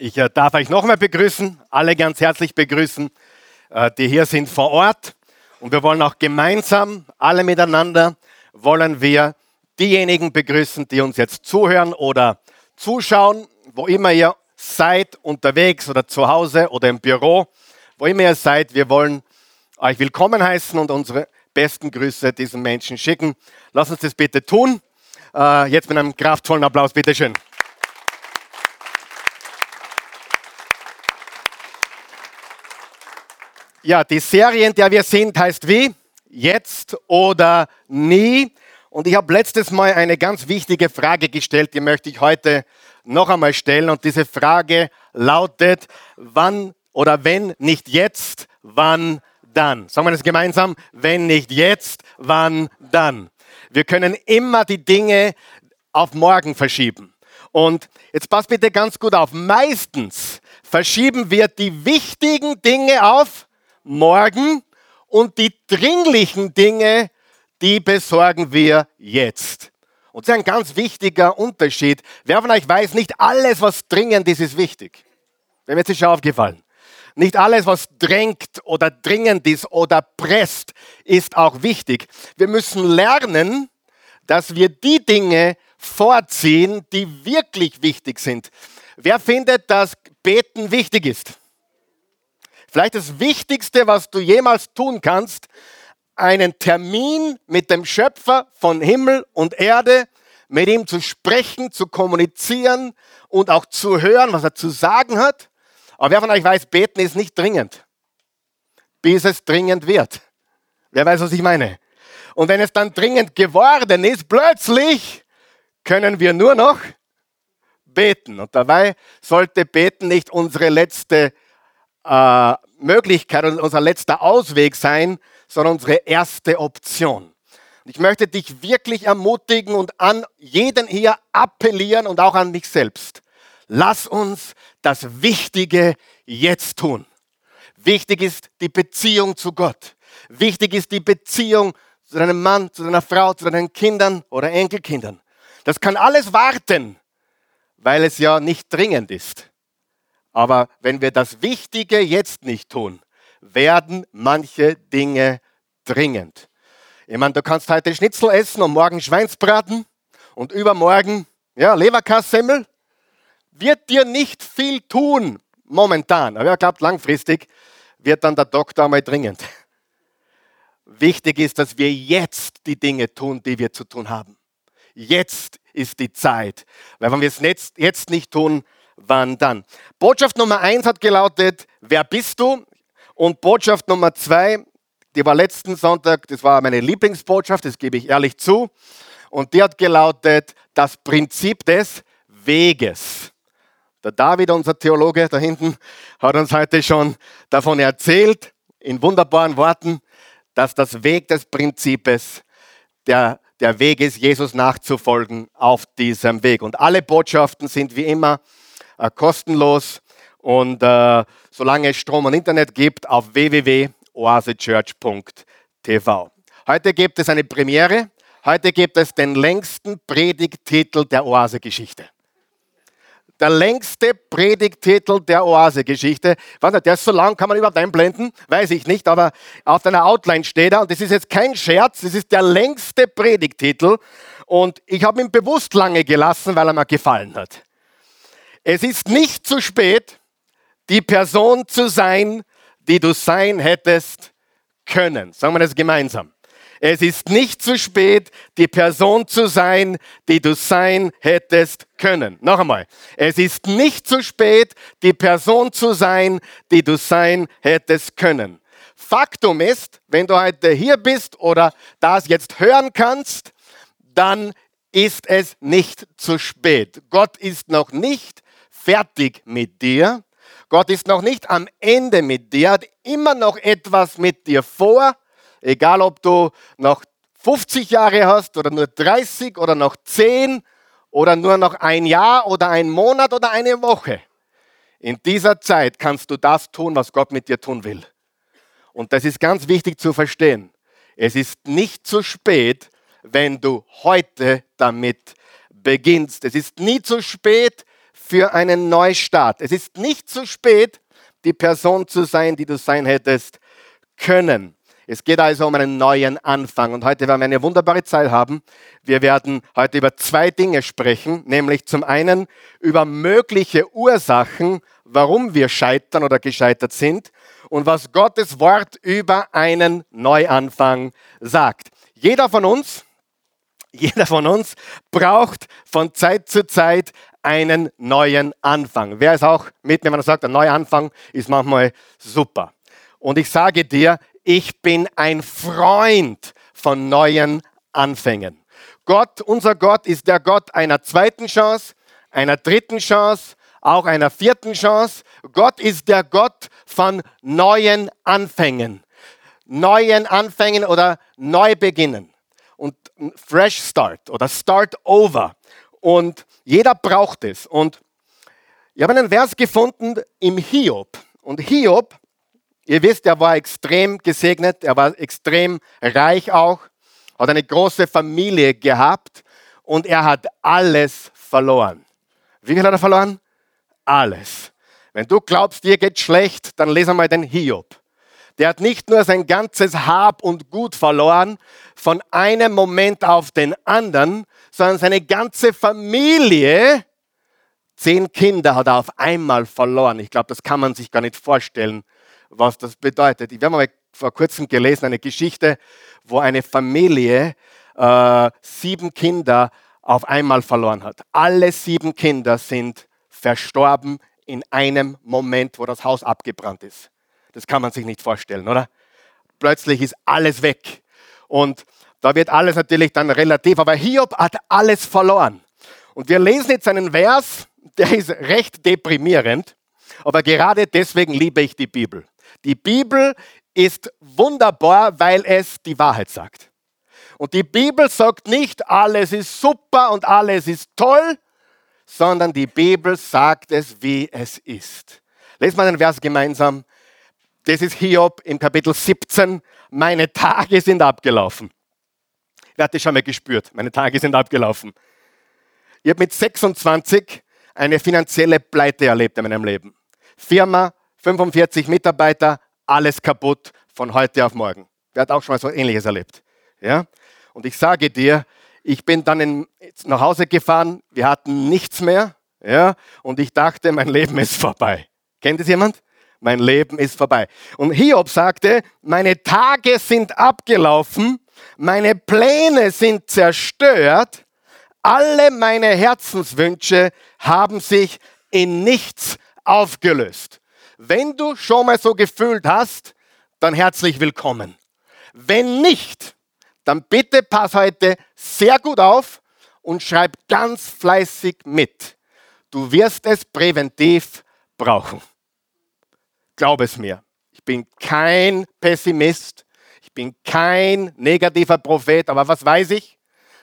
Ich äh, darf euch nochmal begrüßen, alle ganz herzlich begrüßen, äh, die hier sind vor Ort. Und wir wollen auch gemeinsam, alle miteinander, wollen wir diejenigen begrüßen, die uns jetzt zuhören oder zuschauen, wo immer ihr seid, unterwegs oder zu Hause oder im Büro, wo immer ihr seid. Wir wollen euch willkommen heißen und unsere besten Grüße diesen Menschen schicken. Lasst uns das bitte tun. Äh, jetzt mit einem kraftvollen Applaus, bitteschön. schön. Ja, die Serie, in der wir sind, heißt wie? Jetzt oder nie. Und ich habe letztes Mal eine ganz wichtige Frage gestellt, die möchte ich heute noch einmal stellen. Und diese Frage lautet, wann oder wenn nicht jetzt, wann dann? Sagen wir das gemeinsam? Wenn nicht jetzt, wann dann? Wir können immer die Dinge auf morgen verschieben. Und jetzt passt bitte ganz gut auf. Meistens verschieben wir die wichtigen Dinge auf morgen und die dringlichen Dinge, die besorgen wir jetzt. Und das ist ein ganz wichtiger Unterschied. Wer von euch weiß, nicht alles, was dringend ist, ist wichtig. Wäre mir jetzt schon aufgefallen. Nicht alles, was drängt oder dringend ist oder presst, ist auch wichtig. Wir müssen lernen, dass wir die Dinge vorziehen, die wirklich wichtig sind. Wer findet, dass Beten wichtig ist? Vielleicht das Wichtigste, was du jemals tun kannst, einen Termin mit dem Schöpfer von Himmel und Erde, mit ihm zu sprechen, zu kommunizieren und auch zu hören, was er zu sagen hat. Aber wer von euch weiß, beten ist nicht dringend, bis es dringend wird. Wer weiß, was ich meine? Und wenn es dann dringend geworden ist, plötzlich können wir nur noch beten. Und dabei sollte beten nicht unsere letzte äh, Möglichkeit und unser letzter Ausweg sein, sondern unsere erste Option. Und ich möchte dich wirklich ermutigen und an jeden hier appellieren und auch an mich selbst. Lass uns das Wichtige jetzt tun. Wichtig ist die Beziehung zu Gott. Wichtig ist die Beziehung zu deinem Mann, zu deiner Frau, zu deinen Kindern oder Enkelkindern. Das kann alles warten, weil es ja nicht dringend ist. Aber wenn wir das Wichtige jetzt nicht tun, werden manche Dinge dringend. Ich meine, du kannst heute Schnitzel essen und morgen Schweinsbraten und übermorgen ja, Leberkassemmel. Wird dir nicht viel tun momentan. Aber ich glaube, langfristig wird dann der Doktor einmal dringend. Wichtig ist, dass wir jetzt die Dinge tun, die wir zu tun haben. Jetzt ist die Zeit. Weil wenn wir es jetzt nicht tun, wann dann. Botschaft Nummer eins hat gelautet, wer bist du? Und Botschaft Nummer zwei, die war letzten Sonntag, das war meine Lieblingsbotschaft, das gebe ich ehrlich zu. Und die hat gelautet, das Prinzip des Weges. Der David, unser Theologe da hinten, hat uns heute schon davon erzählt, in wunderbaren Worten, dass das Weg des Prinzips der, der Weg ist, Jesus nachzufolgen auf diesem Weg. Und alle Botschaften sind wie immer kostenlos und äh, solange es Strom und Internet gibt, auf www.oasechurch.tv. Heute gibt es eine Premiere. Heute gibt es den längsten Predigttitel der Oase-Geschichte. Der längste Predigttitel der Oase-Geschichte. Der ist so lang, kann man überhaupt einblenden? Weiß ich nicht, aber auf deiner Outline steht er. Und das ist jetzt kein Scherz, das ist der längste Predigttitel. Und ich habe ihn bewusst lange gelassen, weil er mir gefallen hat. Es ist nicht zu spät, die Person zu sein, die du sein hättest können. Sagen wir das gemeinsam. Es ist nicht zu spät, die Person zu sein, die du sein hättest können. Noch einmal. Es ist nicht zu spät, die Person zu sein, die du sein hättest können. Faktum ist, wenn du heute hier bist oder das jetzt hören kannst, dann ist es nicht zu spät. Gott ist noch nicht fertig mit dir. Gott ist noch nicht am Ende mit dir, hat immer noch etwas mit dir vor, egal ob du noch 50 Jahre hast oder nur 30 oder noch 10 oder nur noch ein Jahr oder ein Monat oder eine Woche. In dieser Zeit kannst du das tun, was Gott mit dir tun will. Und das ist ganz wichtig zu verstehen. Es ist nicht zu spät, wenn du heute damit beginnst. Es ist nie zu spät, für einen Neustart. Es ist nicht zu spät, die Person zu sein, die du sein hättest können. Es geht also um einen neuen Anfang. Und heute werden wir eine wunderbare Zeit haben. Wir werden heute über zwei Dinge sprechen, nämlich zum einen über mögliche Ursachen, warum wir scheitern oder gescheitert sind und was Gottes Wort über einen Neuanfang sagt. Jeder von uns, jeder von uns braucht von Zeit zu Zeit einen neuen Anfang. Wer ist auch mit mir, wenn er sagt, ein neuer Anfang ist manchmal super. Und ich sage dir, ich bin ein Freund von neuen Anfängen. Gott, unser Gott ist der Gott einer zweiten Chance, einer dritten Chance, auch einer vierten Chance. Gott ist der Gott von neuen Anfängen. Neuen Anfängen oder Neubeginnen. Und Fresh Start oder Start Over. Und jeder braucht es. Und ich habe einen Vers gefunden im Hiob. Und Hiob Ihr wisst, er war extrem gesegnet, er war extrem reich auch, hat eine große Familie gehabt und er hat alles verloren. Wie viel hat er verloren? Alles. Wenn du glaubst, dir geht schlecht, dann lese mal den Hiob. Der hat nicht nur sein ganzes Hab und Gut verloren, von einem Moment auf den anderen, sondern seine ganze Familie, zehn Kinder hat er auf einmal verloren. Ich glaube, das kann man sich gar nicht vorstellen, was das bedeutet. Ich habe mal vor kurzem gelesen, eine Geschichte, wo eine Familie äh, sieben Kinder auf einmal verloren hat. Alle sieben Kinder sind verstorben in einem Moment, wo das Haus abgebrannt ist. Das kann man sich nicht vorstellen, oder? Plötzlich ist alles weg. Und da wird alles natürlich dann relativ, aber Hiob hat alles verloren. Und wir lesen jetzt einen Vers, der ist recht deprimierend, aber gerade deswegen liebe ich die Bibel. Die Bibel ist wunderbar, weil es die Wahrheit sagt. Und die Bibel sagt nicht, alles ist super und alles ist toll, sondern die Bibel sagt es, wie es ist. Lesen wir den Vers gemeinsam. Das ist Hiob im Kapitel 17. Meine Tage sind abgelaufen. Wer hat das schon mal gespürt? Meine Tage sind abgelaufen. Ich habe mit 26 eine finanzielle Pleite erlebt in meinem Leben. Firma 45 Mitarbeiter, alles kaputt von heute auf morgen. Wer hat auch schon mal so Ähnliches erlebt? Ja? Und ich sage dir, ich bin dann in, nach Hause gefahren, wir hatten nichts mehr, ja? und ich dachte, mein Leben ist vorbei. Kennt es jemand? Mein Leben ist vorbei. Und Hiob sagte, meine Tage sind abgelaufen, meine Pläne sind zerstört, alle meine Herzenswünsche haben sich in nichts aufgelöst. Wenn du schon mal so gefühlt hast, dann herzlich willkommen. Wenn nicht, dann bitte pass heute sehr gut auf und schreib ganz fleißig mit. Du wirst es präventiv brauchen. Glaub es mir. Ich bin kein Pessimist. Ich bin kein negativer Prophet. Aber was weiß ich?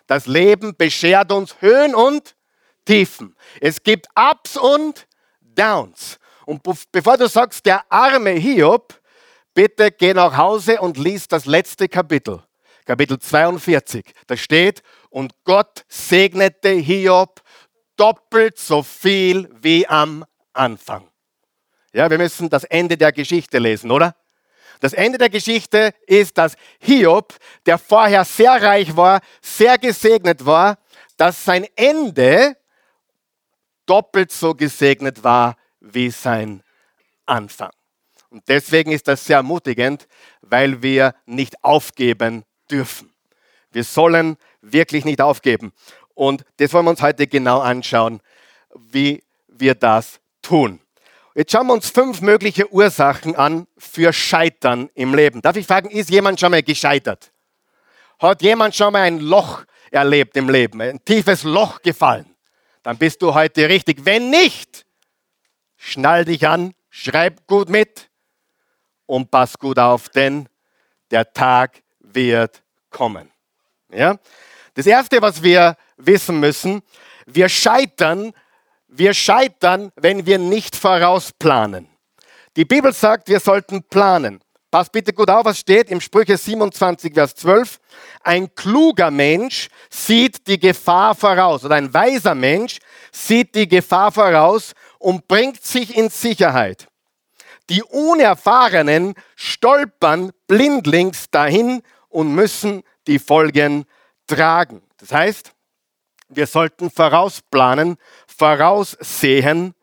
Das Leben beschert uns Höhen und Tiefen. Es gibt Ups und Downs. Und bevor du sagst, der arme Hiob, bitte geh nach Hause und lies das letzte Kapitel, Kapitel 42. Da steht, und Gott segnete Hiob doppelt so viel wie am Anfang. Ja, wir müssen das Ende der Geschichte lesen, oder? Das Ende der Geschichte ist, dass Hiob, der vorher sehr reich war, sehr gesegnet war, dass sein Ende doppelt so gesegnet war wie sein Anfang. Und deswegen ist das sehr ermutigend, weil wir nicht aufgeben dürfen. Wir sollen wirklich nicht aufgeben. Und das wollen wir uns heute genau anschauen, wie wir das tun. Jetzt schauen wir uns fünf mögliche Ursachen an für Scheitern im Leben. Darf ich fragen, ist jemand schon mal gescheitert? Hat jemand schon mal ein Loch erlebt im Leben, ein tiefes Loch gefallen? Dann bist du heute richtig. Wenn nicht, schnall dich an, schreib gut mit und pass gut auf, denn der Tag wird kommen. Ja? Das erste, was wir wissen müssen, wir scheitern, wir scheitern, wenn wir nicht vorausplanen. Die Bibel sagt, wir sollten planen. Pass bitte gut auf, was steht im Sprüche 27, Vers 12. Ein kluger Mensch sieht die Gefahr voraus oder ein weiser Mensch sieht die Gefahr voraus und bringt sich in Sicherheit. Die Unerfahrenen stolpern blindlings dahin und müssen die Folgen tragen. Das heißt, wir sollten vorausplanen, voraussehen,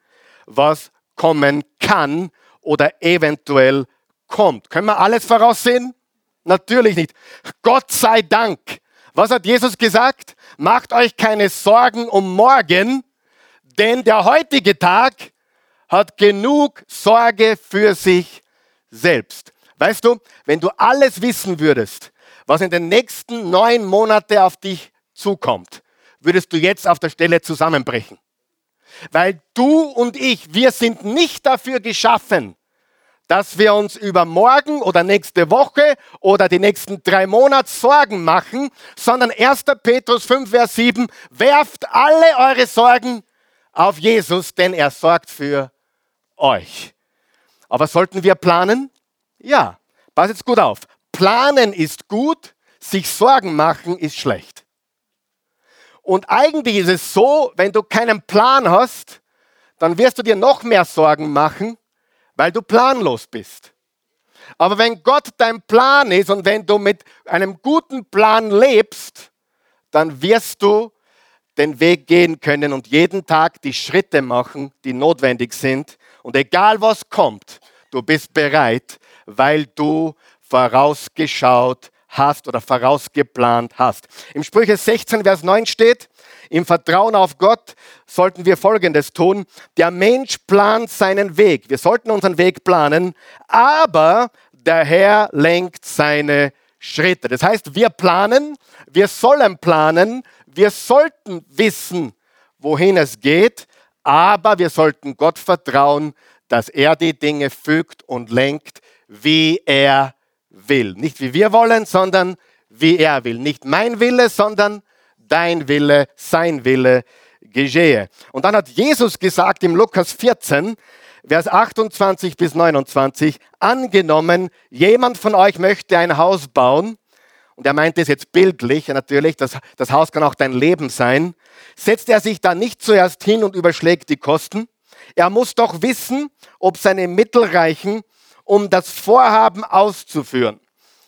was kommen kann oder eventuell kommt. Können wir alles voraussehen? Natürlich nicht. Gott sei Dank. Was hat Jesus gesagt? Macht euch keine Sorgen um morgen, denn der heutige Tag hat genug Sorge für sich selbst. Weißt du, wenn du alles wissen würdest, was in den nächsten neun Monaten auf dich zukommt, würdest du jetzt auf der Stelle zusammenbrechen. Weil du und ich, wir sind nicht dafür geschaffen, dass wir uns über morgen oder nächste Woche oder die nächsten drei Monate Sorgen machen, sondern 1. Petrus 5, Vers 7, werft alle eure Sorgen auf Jesus, denn er sorgt für euch. Aber sollten wir planen? Ja, pass jetzt gut auf. Planen ist gut, sich Sorgen machen ist schlecht. Und eigentlich ist es so, wenn du keinen Plan hast, dann wirst du dir noch mehr Sorgen machen, weil du planlos bist. Aber wenn Gott dein Plan ist und wenn du mit einem guten Plan lebst, dann wirst du den Weg gehen können und jeden Tag die Schritte machen, die notwendig sind. Und egal was kommt, du bist bereit, weil du vorausgeschaut hast oder vorausgeplant hast. Im Sprüche 16, Vers 9 steht, im Vertrauen auf Gott sollten wir Folgendes tun. Der Mensch plant seinen Weg. Wir sollten unseren Weg planen, aber der Herr lenkt seine Schritte. Das heißt, wir planen, wir sollen planen, wir sollten wissen, wohin es geht, aber wir sollten Gott vertrauen, dass er die Dinge fügt und lenkt, wie er will. Nicht wie wir wollen, sondern wie er will. Nicht mein Wille, sondern dein Wille, sein Wille geschehe. Und dann hat Jesus gesagt im Lukas 14, Vers 28 bis 29, angenommen, jemand von euch möchte ein Haus bauen, und er meint es jetzt bildlich, natürlich, das, das Haus kann auch dein Leben sein, setzt er sich da nicht zuerst hin und überschlägt die Kosten. Er muss doch wissen, ob seine Mittel reichen, um das Vorhaben auszuführen.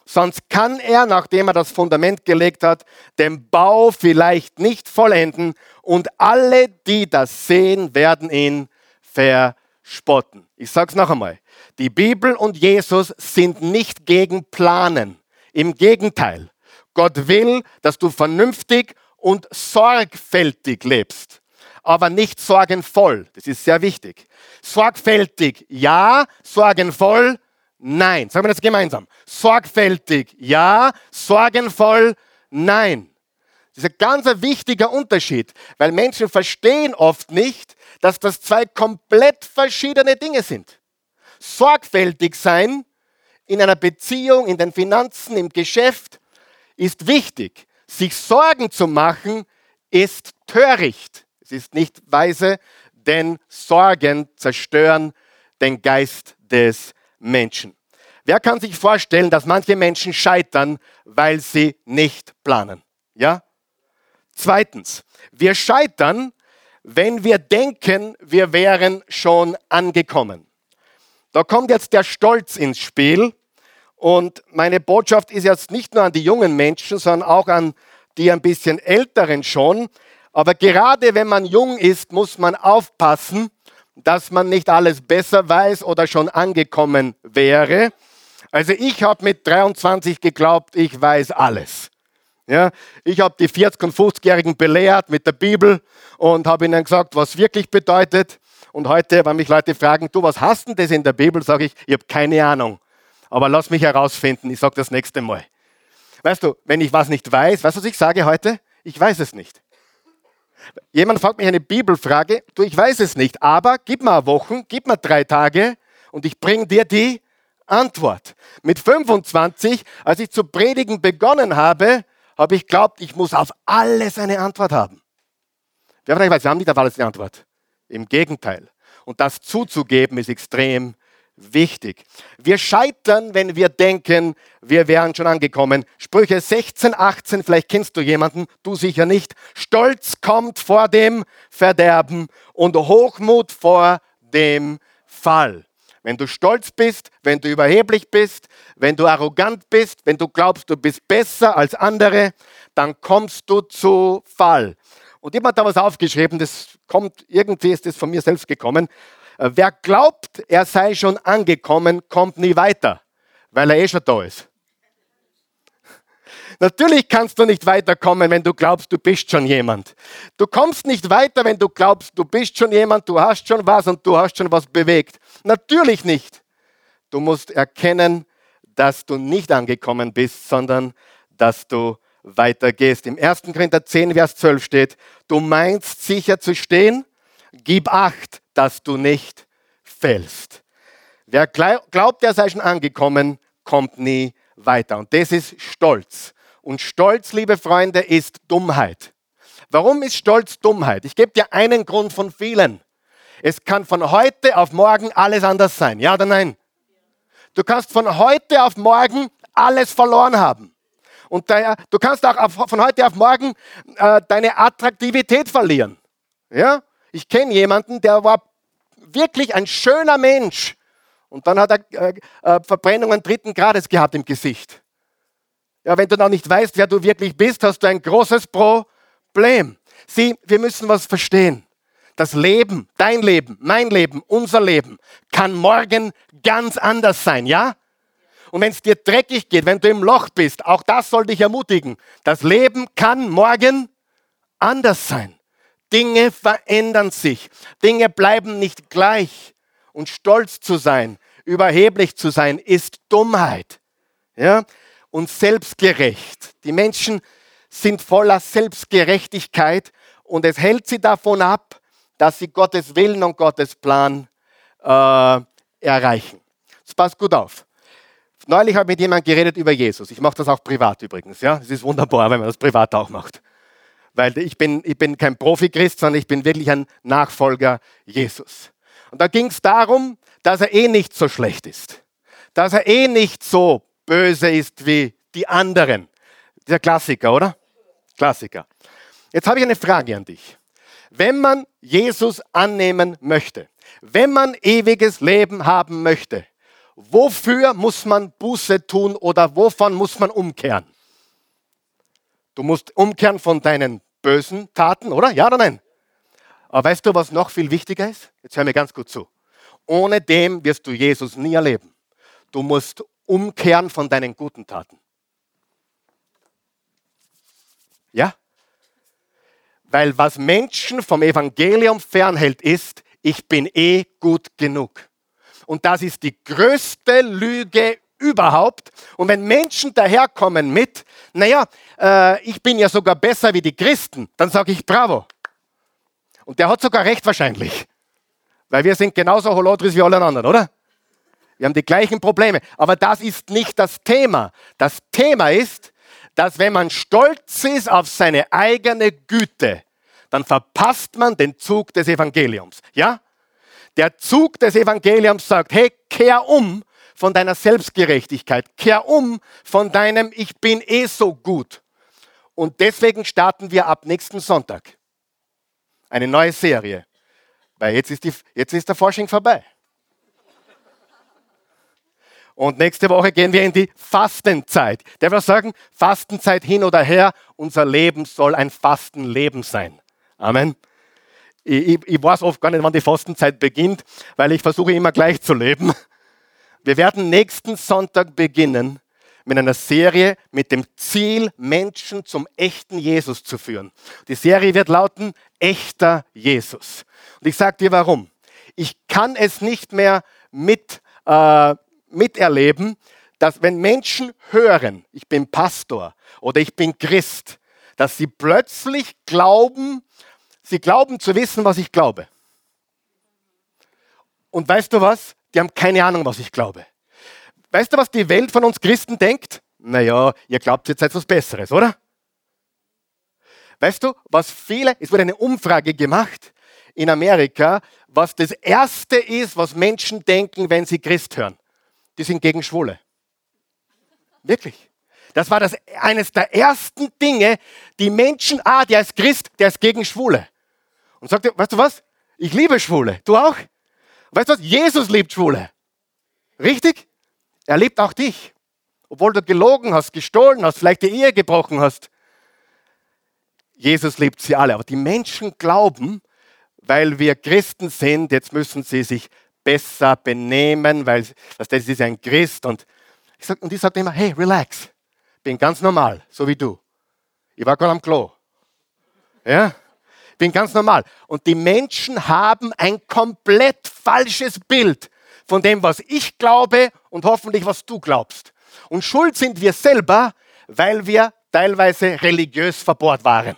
Sonst kann er, nachdem er das Fundament gelegt hat, den Bau vielleicht nicht vollenden und alle, die das sehen, werden ihn verspotten. Ich sage es noch einmal. Die Bibel und Jesus sind nicht gegen Planen. Im Gegenteil. Gott will, dass du vernünftig und sorgfältig lebst, aber nicht sorgenvoll. Das ist sehr wichtig. Sorgfältig, ja, sorgenvoll, Nein. Sagen wir das gemeinsam. Sorgfältig, ja. Sorgenvoll, nein. Das ist ein ganz wichtiger Unterschied, weil Menschen verstehen oft nicht, dass das zwei komplett verschiedene Dinge sind. Sorgfältig sein in einer Beziehung, in den Finanzen, im Geschäft ist wichtig. Sich Sorgen zu machen ist töricht. Es ist nicht weise, denn Sorgen zerstören den Geist des Menschen. Wer kann sich vorstellen, dass manche Menschen scheitern, weil sie nicht planen? Ja? Zweitens, wir scheitern, wenn wir denken, wir wären schon angekommen. Da kommt jetzt der Stolz ins Spiel. Und meine Botschaft ist jetzt nicht nur an die jungen Menschen, sondern auch an die ein bisschen älteren schon. Aber gerade wenn man jung ist, muss man aufpassen, dass man nicht alles besser weiß oder schon angekommen wäre. Also ich habe mit 23 geglaubt, ich weiß alles. Ja, ich habe die 40- und 50-Jährigen belehrt mit der Bibel und habe ihnen gesagt, was wirklich bedeutet. Und heute, wenn mich Leute fragen, du, was hast denn das in der Bibel, sage ich, ich habe keine Ahnung. Aber lass mich herausfinden, ich sage das nächste Mal. Weißt du, wenn ich was nicht weiß, weißt du, was ich sage heute? Ich weiß es nicht. Jemand fragt mich eine Bibelfrage, du, ich weiß es nicht, aber gib mir Wochen, gib mir drei Tage und ich bringe dir die Antwort. Mit 25, als ich zu predigen begonnen habe, habe ich glaubt, ich muss auf alles eine Antwort haben. Wir haben nicht auf alles eine Antwort. Im Gegenteil. Und das zuzugeben ist extrem wichtig. Wir scheitern, wenn wir denken, wir wären schon angekommen. Sprüche 16, 18, vielleicht kennst du jemanden, du sicher nicht. Stolz kommt vor dem Verderben und Hochmut vor dem Fall. Wenn du stolz bist, wenn du überheblich bist, wenn du arrogant bist, wenn du glaubst, du bist besser als andere, dann kommst du zu Fall. Und jemand hat da was aufgeschrieben, das kommt, irgendwie ist das von mir selbst gekommen. Äh, wer glaubt, er sei schon angekommen, kommt nie weiter, weil er eh schon da ist. Natürlich kannst du nicht weiterkommen, wenn du glaubst, du bist schon jemand. Du kommst nicht weiter, wenn du glaubst, du bist schon jemand, du hast schon was und du hast schon was bewegt. Natürlich nicht. Du musst erkennen, dass du nicht angekommen bist, sondern dass du weitergehst. Im 1. Korinther 10, Vers 12 steht, du meinst sicher zu stehen, gib acht, dass du nicht fällst. Wer glaubt, er sei schon angekommen, kommt nie weiter. Und das ist Stolz. Und Stolz, liebe Freunde, ist Dummheit. Warum ist Stolz Dummheit? Ich gebe dir einen Grund von vielen. Es kann von heute auf morgen alles anders sein. Ja oder nein? Du kannst von heute auf morgen alles verloren haben. Und daher, du kannst auch von heute auf morgen äh, deine Attraktivität verlieren. Ja? Ich kenne jemanden, der war wirklich ein schöner Mensch. Und dann hat er äh, äh, Verbrennungen dritten Grades gehabt im Gesicht. Ja, wenn du noch nicht weißt, wer du wirklich bist, hast du ein großes Problem. Sieh, wir müssen was verstehen. Das Leben, dein Leben, mein Leben, unser Leben kann morgen ganz anders sein, ja? Und wenn es dir dreckig geht, wenn du im Loch bist, auch das soll dich ermutigen. Das Leben kann morgen anders sein. Dinge verändern sich. Dinge bleiben nicht gleich. Und stolz zu sein, überheblich zu sein, ist Dummheit. Ja? und selbstgerecht. Die Menschen sind voller Selbstgerechtigkeit und es hält sie davon ab, dass sie Gottes Willen und Gottes Plan äh, erreichen. Das passt gut auf. Neulich habe ich mit jemandem geredet über Jesus. Ich mache das auch privat übrigens. Ja, es ist wunderbar, wenn man das privat auch macht. Weil ich bin, ich bin kein Profi-Christ, sondern ich bin wirklich ein Nachfolger Jesus. Und da ging es darum, dass er eh nicht so schlecht ist. Dass er eh nicht so böse ist wie die anderen. Dieser Klassiker, oder? Klassiker. Jetzt habe ich eine Frage an dich. Wenn man Jesus annehmen möchte, wenn man ewiges Leben haben möchte, wofür muss man Buße tun oder wovon muss man umkehren? Du musst umkehren von deinen bösen Taten, oder? Ja oder nein? Aber weißt du, was noch viel wichtiger ist? Jetzt hör mir ganz gut zu. Ohne dem wirst du Jesus nie erleben. Du musst umkehren von deinen guten Taten. Ja? Weil was Menschen vom Evangelium fernhält, ist, ich bin eh gut genug. Und das ist die größte Lüge überhaupt. Und wenn Menschen daherkommen mit, naja, äh, ich bin ja sogar besser wie die Christen, dann sage ich bravo. Und der hat sogar recht wahrscheinlich. Weil wir sind genauso Holodris wie alle anderen, oder? Wir haben die gleichen Probleme. Aber das ist nicht das Thema. Das Thema ist, dass wenn man stolz ist auf seine eigene Güte, dann verpasst man den Zug des Evangeliums. Ja? Der Zug des Evangeliums sagt, hey, kehr um von deiner Selbstgerechtigkeit, kehr um von deinem Ich bin eh so gut. Und deswegen starten wir ab nächsten Sonntag eine neue Serie. Weil jetzt ist, die, jetzt ist der Forschung vorbei. Und nächste Woche gehen wir in die Fastenzeit. Der will sagen, Fastenzeit hin oder her, unser Leben soll ein Fastenleben sein. Amen. Ich, ich, ich weiß oft gar nicht, wann die Fastenzeit beginnt, weil ich versuche immer gleich zu leben. Wir werden nächsten Sonntag beginnen mit einer Serie mit dem Ziel, Menschen zum echten Jesus zu führen. Die Serie wird lauten, echter Jesus. Und ich sage dir warum. Ich kann es nicht mehr mit äh, miterleben, dass wenn Menschen hören, ich bin Pastor oder ich bin Christ, dass sie plötzlich glauben, sie glauben zu wissen, was ich glaube. Und weißt du was? Die haben keine Ahnung, was ich glaube. Weißt du, was die Welt von uns Christen denkt? Naja, ihr glaubt jetzt etwas Besseres, oder? Weißt du, was viele, es wurde eine Umfrage gemacht, in Amerika, was das Erste ist, was Menschen denken, wenn sie Christ hören. Die sind gegen Schwule. Wirklich. Das war das, eines der ersten Dinge, die Menschen, ah, der ist Christ, der ist gegen Schwule. Und sagt, weißt du was? Ich liebe Schwule. Du auch? Weißt du was? Jesus liebt Schwule. Richtig? Er liebt auch dich. Obwohl du gelogen hast, gestohlen hast, vielleicht die Ehe gebrochen hast. Jesus liebt sie alle. Aber die Menschen glauben, weil wir Christen sind, jetzt müssen sie sich besser benehmen, weil das ist ein Christ. Und ich, sag, und ich immer, hey, relax. Bin ganz normal, so wie du. Ich war gerade am Klo. Ja? Bin ganz normal. Und die Menschen haben ein komplett falsches Bild von dem, was ich glaube und hoffentlich, was du glaubst. Und schuld sind wir selber, weil wir teilweise religiös verbohrt waren.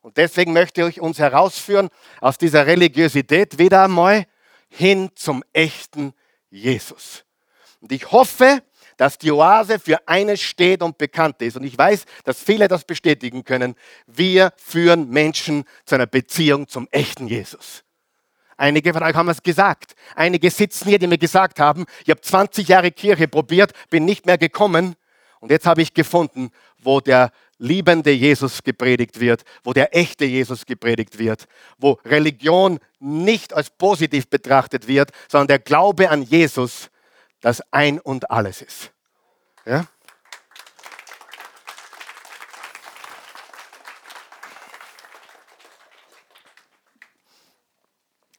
Und deswegen möchte ich uns herausführen aus dieser Religiosität wieder einmal hin zum echten Jesus. Und ich hoffe, dass die Oase für eines steht und bekannt ist. Und ich weiß, dass viele das bestätigen können. Wir führen Menschen zu einer Beziehung zum echten Jesus. Einige von euch haben es gesagt. Einige sitzen hier, die mir gesagt haben, ich habe 20 Jahre Kirche probiert, bin nicht mehr gekommen. Und jetzt habe ich gefunden, wo der liebende Jesus gepredigt wird, wo der echte Jesus gepredigt wird, wo Religion nicht als positiv betrachtet wird, sondern der Glaube an Jesus das Ein und Alles ist. Ja?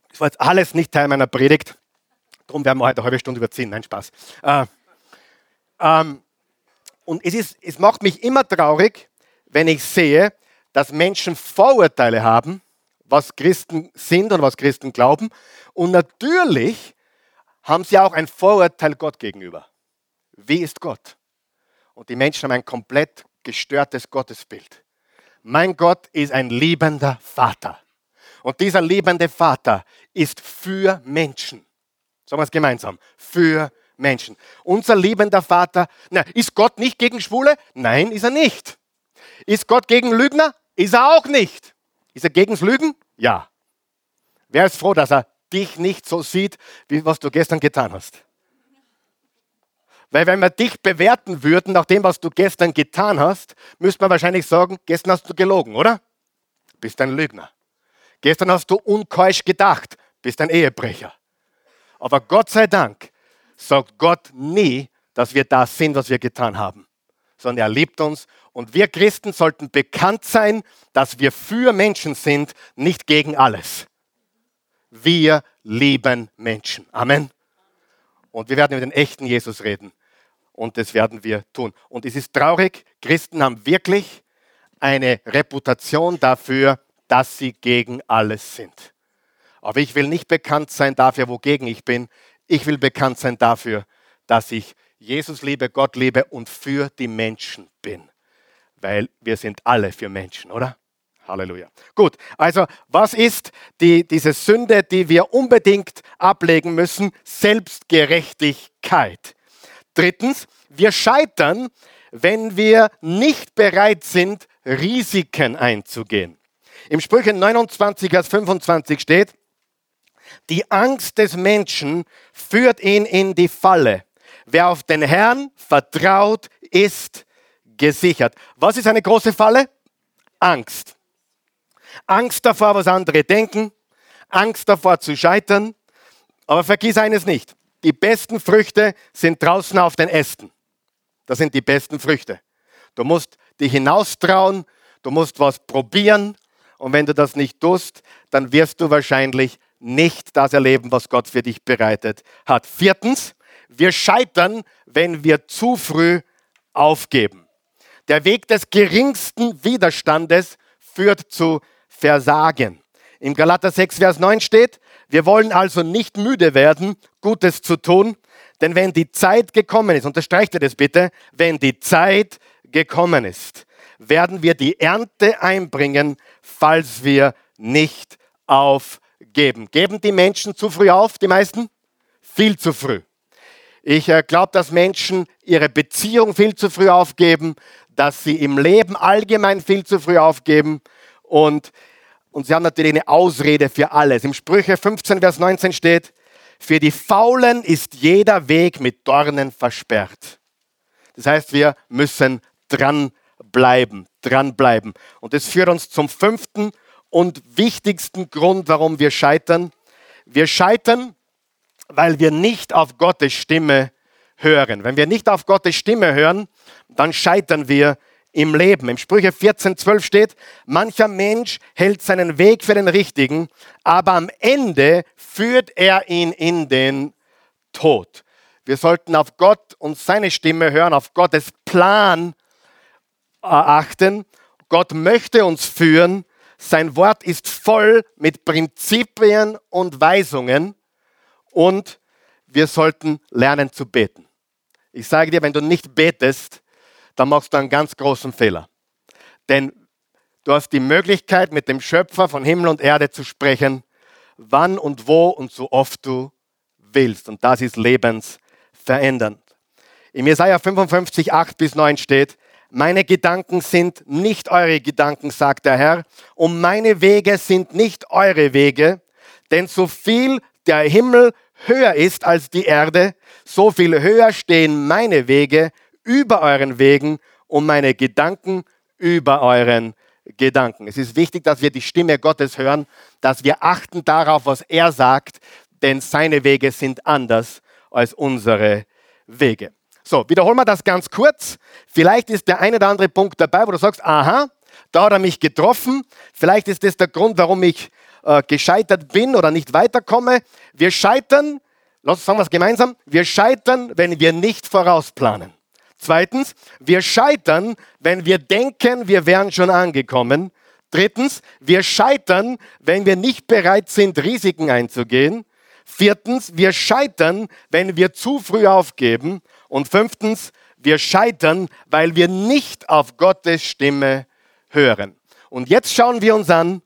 Das war jetzt alles nicht Teil meiner Predigt. Darum werden wir heute eine halbe Stunde überziehen. Nein, Spaß. Äh, ähm, und es, ist, es macht mich immer traurig, wenn ich sehe, dass Menschen Vorurteile haben, was Christen sind und was Christen glauben. Und natürlich haben sie auch ein Vorurteil Gott gegenüber. Wie ist Gott? Und die Menschen haben ein komplett gestörtes Gottesbild. Mein Gott ist ein liebender Vater. Und dieser liebende Vater ist für Menschen. Sagen wir es gemeinsam. Für Menschen. Unser liebender Vater, na, ist Gott nicht gegen Schwule? Nein, ist er nicht. Ist Gott gegen Lügner? Ist er auch nicht. Ist er gegen Lügen? Ja. Wer ist froh, dass er dich nicht so sieht, wie was du gestern getan hast? Weil wenn wir dich bewerten würden nach dem, was du gestern getan hast, müsste man wahrscheinlich sagen, gestern hast du gelogen, oder? Bist ein Lügner. Gestern hast du unkeusch gedacht, bist ein Ehebrecher. Aber Gott sei Dank sagt Gott nie, dass wir das sind, was wir getan haben, sondern er liebt uns und wir Christen sollten bekannt sein, dass wir für Menschen sind, nicht gegen alles. Wir lieben Menschen. Amen. Und wir werden über den echten Jesus reden. Und das werden wir tun. Und es ist traurig, Christen haben wirklich eine Reputation dafür, dass sie gegen alles sind. Aber ich will nicht bekannt sein dafür, wogegen ich bin. Ich will bekannt sein dafür, dass ich Jesus liebe, Gott liebe und für die Menschen bin weil wir sind alle für Menschen, oder? Halleluja. Gut, also was ist die, diese Sünde, die wir unbedingt ablegen müssen? Selbstgerechtigkeit. Drittens, wir scheitern, wenn wir nicht bereit sind, Risiken einzugehen. Im Sprüche 29, Vers 25 steht, die Angst des Menschen führt ihn in die Falle. Wer auf den Herrn vertraut, ist gesichert. Was ist eine große Falle? Angst. Angst davor, was andere denken, Angst davor zu scheitern. Aber vergiss eines nicht, die besten Früchte sind draußen auf den Ästen. Das sind die besten Früchte. Du musst dich hinaustrauen, du musst was probieren und wenn du das nicht tust, dann wirst du wahrscheinlich nicht das erleben, was Gott für dich bereitet hat. Viertens, wir scheitern, wenn wir zu früh aufgeben. Der Weg des geringsten Widerstandes führt zu Versagen. Im Galater 6, Vers 9 steht, wir wollen also nicht müde werden, Gutes zu tun, denn wenn die Zeit gekommen ist, unterstreicht ihr das bitte, wenn die Zeit gekommen ist, werden wir die Ernte einbringen, falls wir nicht aufgeben. Geben die Menschen zu früh auf, die meisten? Viel zu früh. Ich äh, glaube, dass Menschen ihre Beziehung viel zu früh aufgeben, dass sie im Leben allgemein viel zu früh aufgeben. Und und sie haben natürlich eine Ausrede für alles. Im Sprüche 15, Vers 19 steht, für die Faulen ist jeder Weg mit Dornen versperrt. Das heißt, wir müssen dranbleiben, dranbleiben. Und das führt uns zum fünften und wichtigsten Grund, warum wir scheitern. Wir scheitern, weil wir nicht auf Gottes Stimme hören. Wenn wir nicht auf Gottes Stimme hören, dann scheitern wir im Leben. Im Sprüche 14, 12 steht, mancher Mensch hält seinen Weg für den richtigen, aber am Ende führt er ihn in den Tod. Wir sollten auf Gott und seine Stimme hören, auf Gottes Plan achten. Gott möchte uns führen. Sein Wort ist voll mit Prinzipien und Weisungen und wir sollten lernen zu beten. Ich sage dir, wenn du nicht betest, dann machst du einen ganz großen Fehler. Denn du hast die Möglichkeit, mit dem Schöpfer von Himmel und Erde zu sprechen, wann und wo und so oft du willst. Und das ist lebensverändernd. Im Jesaja 55, 8 bis 9 steht, meine Gedanken sind nicht eure Gedanken, sagt der Herr, und meine Wege sind nicht eure Wege, denn so viel der Himmel höher ist als die Erde, so viel höher stehen meine Wege über euren Wegen und meine Gedanken über euren Gedanken. Es ist wichtig, dass wir die Stimme Gottes hören, dass wir achten darauf, was er sagt, denn seine Wege sind anders als unsere Wege. So, wiederholen wir das ganz kurz. Vielleicht ist der eine oder andere Punkt dabei, wo du sagst, aha, da hat er mich getroffen. Vielleicht ist das der Grund, warum ich äh, gescheitert bin oder nicht weiterkomme. Wir scheitern, lass uns sagen wir es gemeinsam, wir scheitern, wenn wir nicht vorausplanen. Zweitens, wir scheitern, wenn wir denken, wir wären schon angekommen. Drittens, wir scheitern, wenn wir nicht bereit sind, Risiken einzugehen. Viertens, wir scheitern, wenn wir zu früh aufgeben. Und fünftens, wir scheitern, weil wir nicht auf Gottes Stimme hören. Und jetzt schauen wir uns an,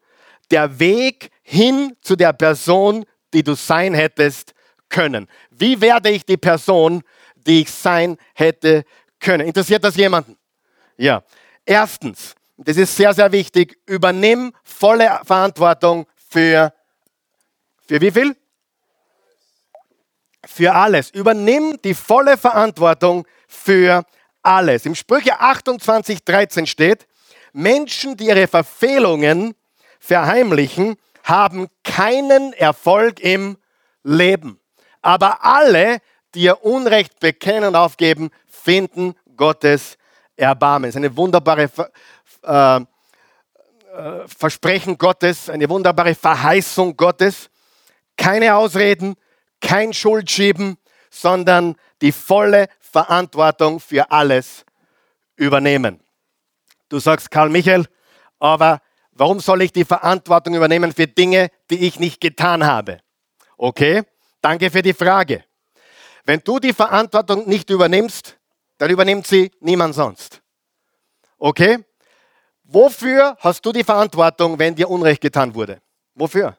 der Weg hin zu der Person, die du sein hättest können. Wie werde ich die Person, die ich sein hätte können. Interessiert das jemanden? Ja. Erstens, das ist sehr, sehr wichtig, übernimm volle Verantwortung für, für wie viel? Für alles. Übernimm die volle Verantwortung für alles. Im Sprüche 28, 13 steht, Menschen, die ihre Verfehlungen verheimlichen, haben keinen Erfolg im Leben. Aber alle, die ihr Unrecht bekennen und aufgeben, finden Gottes Erbarmen. Es ist eine wunderbare äh, äh, Versprechen Gottes, eine wunderbare Verheißung Gottes. Keine Ausreden, kein Schuldschieben, sondern die volle Verantwortung für alles übernehmen. Du sagst, Karl Michael, aber warum soll ich die Verantwortung übernehmen für Dinge, die ich nicht getan habe? Okay, danke für die Frage. Wenn du die Verantwortung nicht übernimmst, dann übernimmt sie niemand sonst. Okay? Wofür hast du die Verantwortung, wenn dir Unrecht getan wurde? Wofür?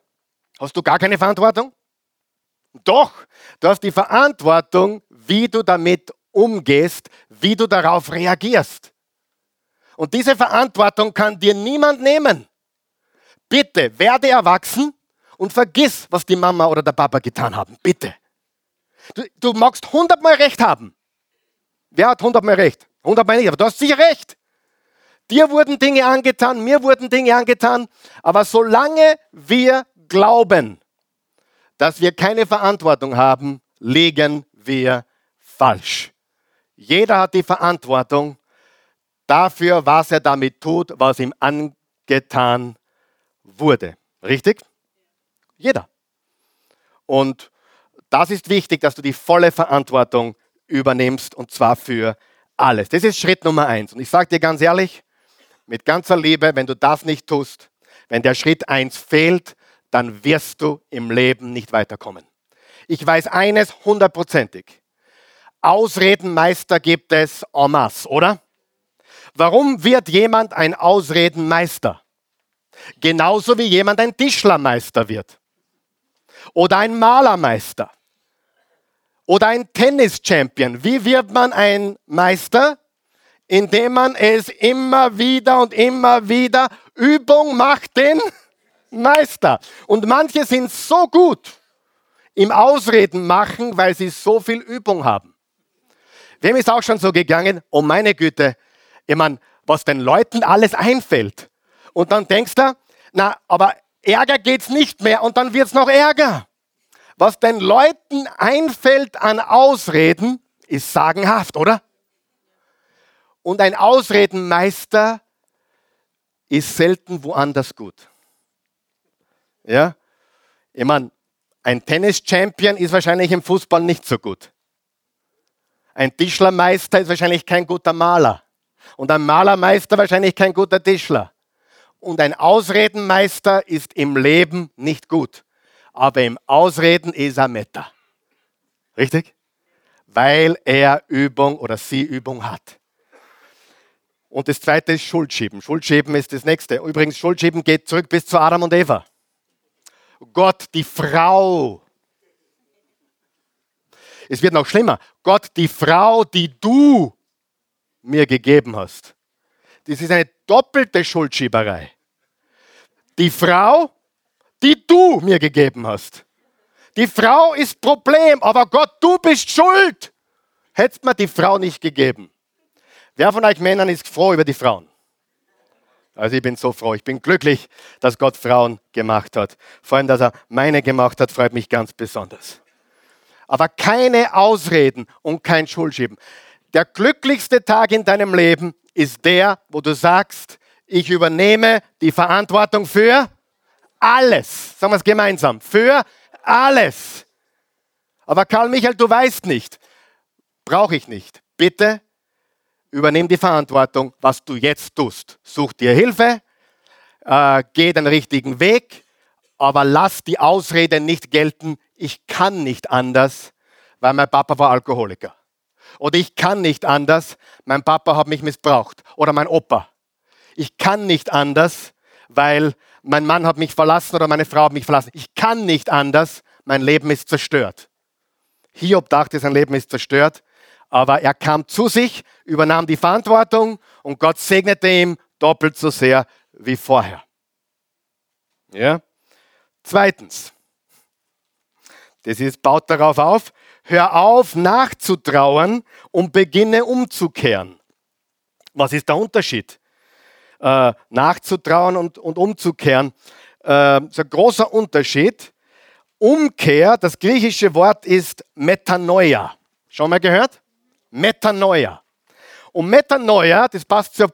Hast du gar keine Verantwortung? Doch, du hast die Verantwortung, wie du damit umgehst, wie du darauf reagierst. Und diese Verantwortung kann dir niemand nehmen. Bitte werde erwachsen und vergiss, was die Mama oder der Papa getan haben. Bitte. Du, du magst hundertmal recht haben. Wer hat hundertmal recht? Hundertmal nicht, aber du hast sicher recht. Dir wurden Dinge angetan, mir wurden Dinge angetan, aber solange wir glauben, dass wir keine Verantwortung haben, liegen wir falsch. Jeder hat die Verantwortung dafür, was er damit tut, was ihm angetan wurde. Richtig? Jeder. Und das ist wichtig, dass du die volle Verantwortung übernimmst und zwar für alles. Das ist Schritt Nummer eins. Und ich sage dir ganz ehrlich, mit ganzer Liebe, wenn du das nicht tust, wenn der Schritt eins fehlt, dann wirst du im Leben nicht weiterkommen. Ich weiß eines hundertprozentig. Ausredenmeister gibt es en masse, oder? Warum wird jemand ein Ausredenmeister? Genauso wie jemand ein Tischlermeister wird. Oder ein Malermeister oder ein Tennis-Champion. Wie wird man ein Meister? Indem man es immer wieder und immer wieder Übung macht, den Meister. Und manche sind so gut im Ausreden machen, weil sie so viel Übung haben. Wem ist auch schon so gegangen, oh meine Güte, ich meine, was den Leuten alles einfällt. Und dann denkst du, na, aber Ärger geht's nicht mehr und dann wird's noch ärger. Was den Leuten einfällt an Ausreden, ist sagenhaft, oder? Und ein Ausredenmeister ist selten woanders gut. Ja? Ich meine, ein Tennis-Champion ist wahrscheinlich im Fußball nicht so gut. Ein Tischlermeister ist wahrscheinlich kein guter Maler. Und ein Malermeister wahrscheinlich kein guter Tischler. Und ein Ausredenmeister ist im Leben nicht gut. Aber im Ausreden ist er Meta. Richtig? Weil er Übung oder sie Übung hat. Und das zweite ist Schuldschieben. Schuldschieben ist das nächste. Übrigens, Schuldschieben geht zurück bis zu Adam und Eva. Gott, die Frau. Es wird noch schlimmer. Gott, die Frau, die du mir gegeben hast. Das ist eine doppelte Schuldschieberei. Die Frau, die du mir gegeben hast. Die Frau ist Problem, aber Gott, du bist schuld. Hättest mir die Frau nicht gegeben. Wer von euch Männern ist froh über die Frauen? Also ich bin so froh, ich bin glücklich, dass Gott Frauen gemacht hat. Vor allem, dass er meine gemacht hat, freut mich ganz besonders. Aber keine Ausreden und kein Schuldschieben. Der glücklichste Tag in deinem Leben ist der, wo du sagst, ich übernehme die Verantwortung für alles. Sagen wir es gemeinsam. Für alles. Aber Karl Michael, du weißt nicht. Brauche ich nicht. Bitte übernimm die Verantwortung, was du jetzt tust. Such dir Hilfe, äh, geh den richtigen Weg, aber lass die Ausrede nicht gelten, ich kann nicht anders, weil mein Papa war Alkoholiker. Oder ich kann nicht anders, mein Papa hat mich missbraucht. Oder mein Opa. Ich kann nicht anders, weil mein Mann hat mich verlassen oder meine Frau hat mich verlassen. Ich kann nicht anders, mein Leben ist zerstört. Hiob dachte, sein Leben ist zerstört, aber er kam zu sich, übernahm die Verantwortung und Gott segnete ihm doppelt so sehr wie vorher. Ja? Zweitens, das ist, baut darauf auf, hör auf nachzutrauern und beginne umzukehren. Was ist der Unterschied? Äh, nachzutrauen und, und umzukehren. Äh, ist ein großer Unterschied. Umkehr, das griechische Wort ist Metanoia. Schon mal gehört? Metanoia. Und Metanoia, das passt zur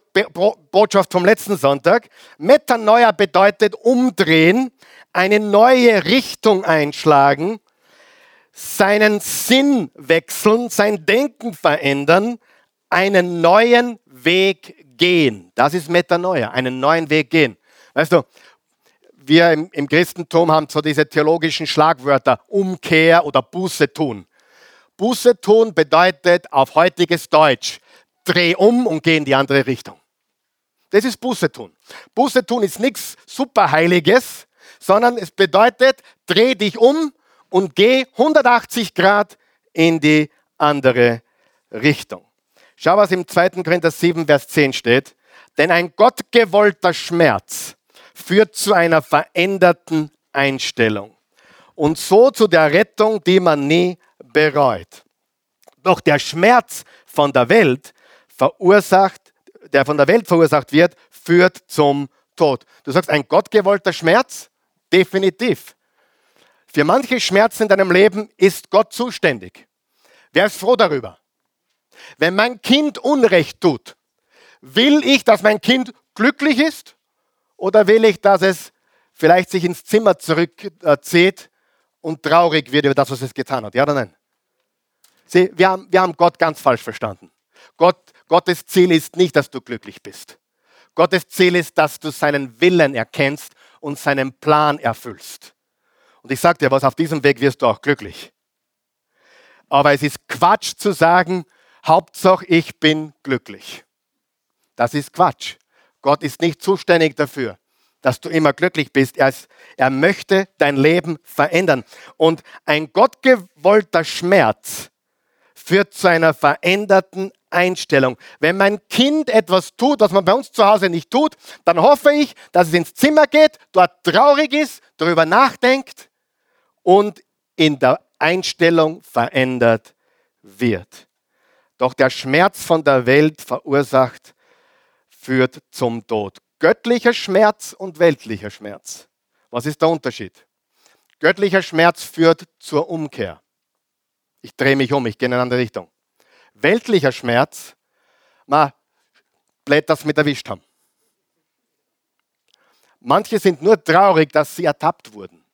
Botschaft vom letzten Sonntag, Metanoia bedeutet umdrehen, eine neue Richtung einschlagen, seinen Sinn wechseln, sein Denken verändern, einen neuen Weg gehen. Das ist Metanoia, einen neuen Weg gehen. Weißt du, wir im, im Christentum haben so diese theologischen Schlagwörter Umkehr oder Buße tun. Buße tun bedeutet auf heutiges Deutsch, dreh um und geh in die andere Richtung. Das ist Buße tun. Buße tun ist nichts Superheiliges, sondern es bedeutet, dreh dich um und geh 180 Grad in die andere Richtung. Schau, was im 2. Korinther 7, Vers 10 steht. Denn ein gottgewollter Schmerz führt zu einer veränderten Einstellung und so zu der Rettung, die man nie bereut. Doch der Schmerz von der Welt verursacht, der von der Welt verursacht wird, führt zum Tod. Du sagst, ein gottgewollter Schmerz? Definitiv. Für manche Schmerzen in deinem Leben ist Gott zuständig. Wer ist froh darüber? Wenn mein Kind Unrecht tut, will ich, dass mein Kind glücklich ist oder will ich, dass es vielleicht sich ins Zimmer zurückzieht und traurig wird über das, was es getan hat? Ja oder nein? Sie, wir, haben, wir haben Gott ganz falsch verstanden. Gott, Gottes Ziel ist nicht, dass du glücklich bist. Gottes Ziel ist, dass du seinen Willen erkennst und seinen Plan erfüllst. Und ich sage dir was, auf diesem Weg wirst du auch glücklich. Aber es ist Quatsch zu sagen, Hauptsache ich bin glücklich. Das ist Quatsch. Gott ist nicht zuständig dafür, dass du immer glücklich bist. Er, ist, er möchte dein Leben verändern. Und ein gottgewollter Schmerz führt zu einer veränderten Einstellung. Wenn mein Kind etwas tut, was man bei uns zu Hause nicht tut, dann hoffe ich, dass es ins Zimmer geht, dort traurig ist, darüber nachdenkt und in der Einstellung verändert wird. Doch der Schmerz von der Welt verursacht, führt zum Tod. Göttlicher Schmerz und weltlicher Schmerz. Was ist der Unterschied? Göttlicher Schmerz führt zur Umkehr. Ich drehe mich um, ich gehe in eine andere Richtung. Weltlicher Schmerz, ma, blöd, dass mit erwischt haben. Manche sind nur traurig, dass sie ertappt wurden.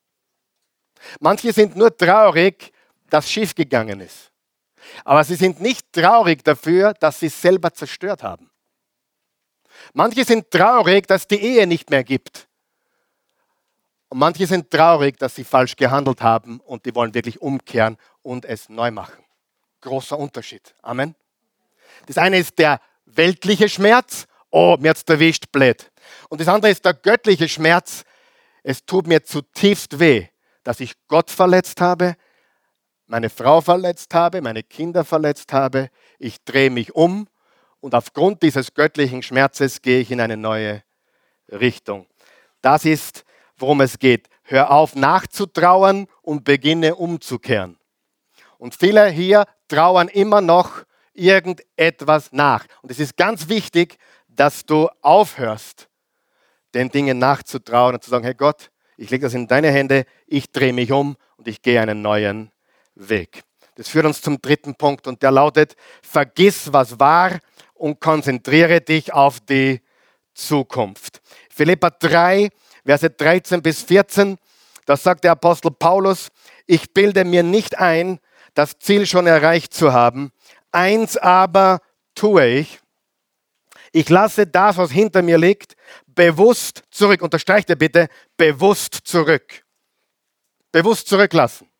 Manche sind nur traurig, dass schief gegangen ist. Aber sie sind nicht traurig dafür, dass sie es selber zerstört haben. Manche sind traurig, dass die Ehe nicht mehr gibt. Und manche sind traurig, dass sie falsch gehandelt haben und die wollen wirklich umkehren und es neu machen. Großer Unterschied. Amen. Das eine ist der weltliche Schmerz. Oh, mir hat's erwischt, blöd. Und das andere ist der göttliche Schmerz. Es tut mir zutiefst weh, dass ich Gott verletzt habe, meine Frau verletzt habe, meine Kinder verletzt habe. Ich drehe mich um und aufgrund dieses göttlichen Schmerzes gehe ich in eine neue Richtung. Das ist worum es geht. Hör auf nachzutrauern und beginne umzukehren. Und viele hier trauern immer noch irgendetwas nach. Und es ist ganz wichtig, dass du aufhörst, den Dingen nachzutrauen und zu sagen, hey Gott, ich lege das in deine Hände, ich drehe mich um und ich gehe einen neuen Weg. Das führt uns zum dritten Punkt und der lautet, vergiss, was war und konzentriere dich auf die Zukunft. Philippa 3, Verse 13 bis 14, da sagt der Apostel Paulus, ich bilde mir nicht ein, das Ziel schon erreicht zu haben. Eins aber tue ich. Ich lasse das, was hinter mir liegt, bewusst zurück. Unterstreicht er bitte, bewusst zurück. Bewusst zurücklassen.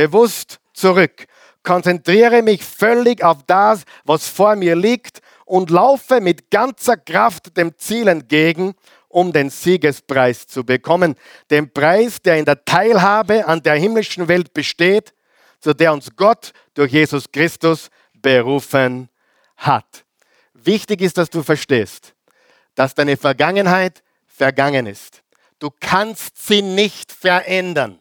Bewusst zurück. Konzentriere mich völlig auf das, was vor mir liegt und laufe mit ganzer Kraft dem Ziel entgegen, um den Siegespreis zu bekommen. Den Preis, der in der Teilhabe an der himmlischen Welt besteht, zu der uns Gott durch Jesus Christus berufen hat. Wichtig ist, dass du verstehst, dass deine Vergangenheit vergangen ist. Du kannst sie nicht verändern.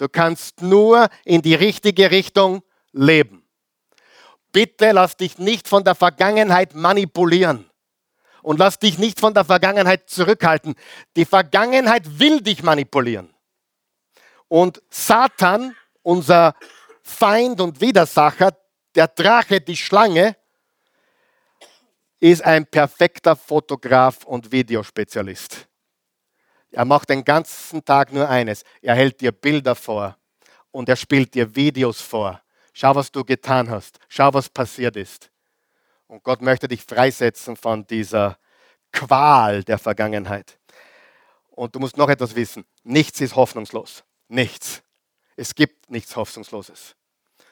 Du kannst nur in die richtige Richtung leben. Bitte lass dich nicht von der Vergangenheit manipulieren und lass dich nicht von der Vergangenheit zurückhalten. Die Vergangenheit will dich manipulieren. Und Satan, unser Feind und Widersacher, der Drache, die Schlange, ist ein perfekter Fotograf und Videospezialist. Er macht den ganzen Tag nur eines. Er hält dir Bilder vor und er spielt dir Videos vor. Schau, was du getan hast. Schau, was passiert ist. Und Gott möchte dich freisetzen von dieser Qual der Vergangenheit. Und du musst noch etwas wissen. Nichts ist hoffnungslos. Nichts. Es gibt nichts Hoffnungsloses.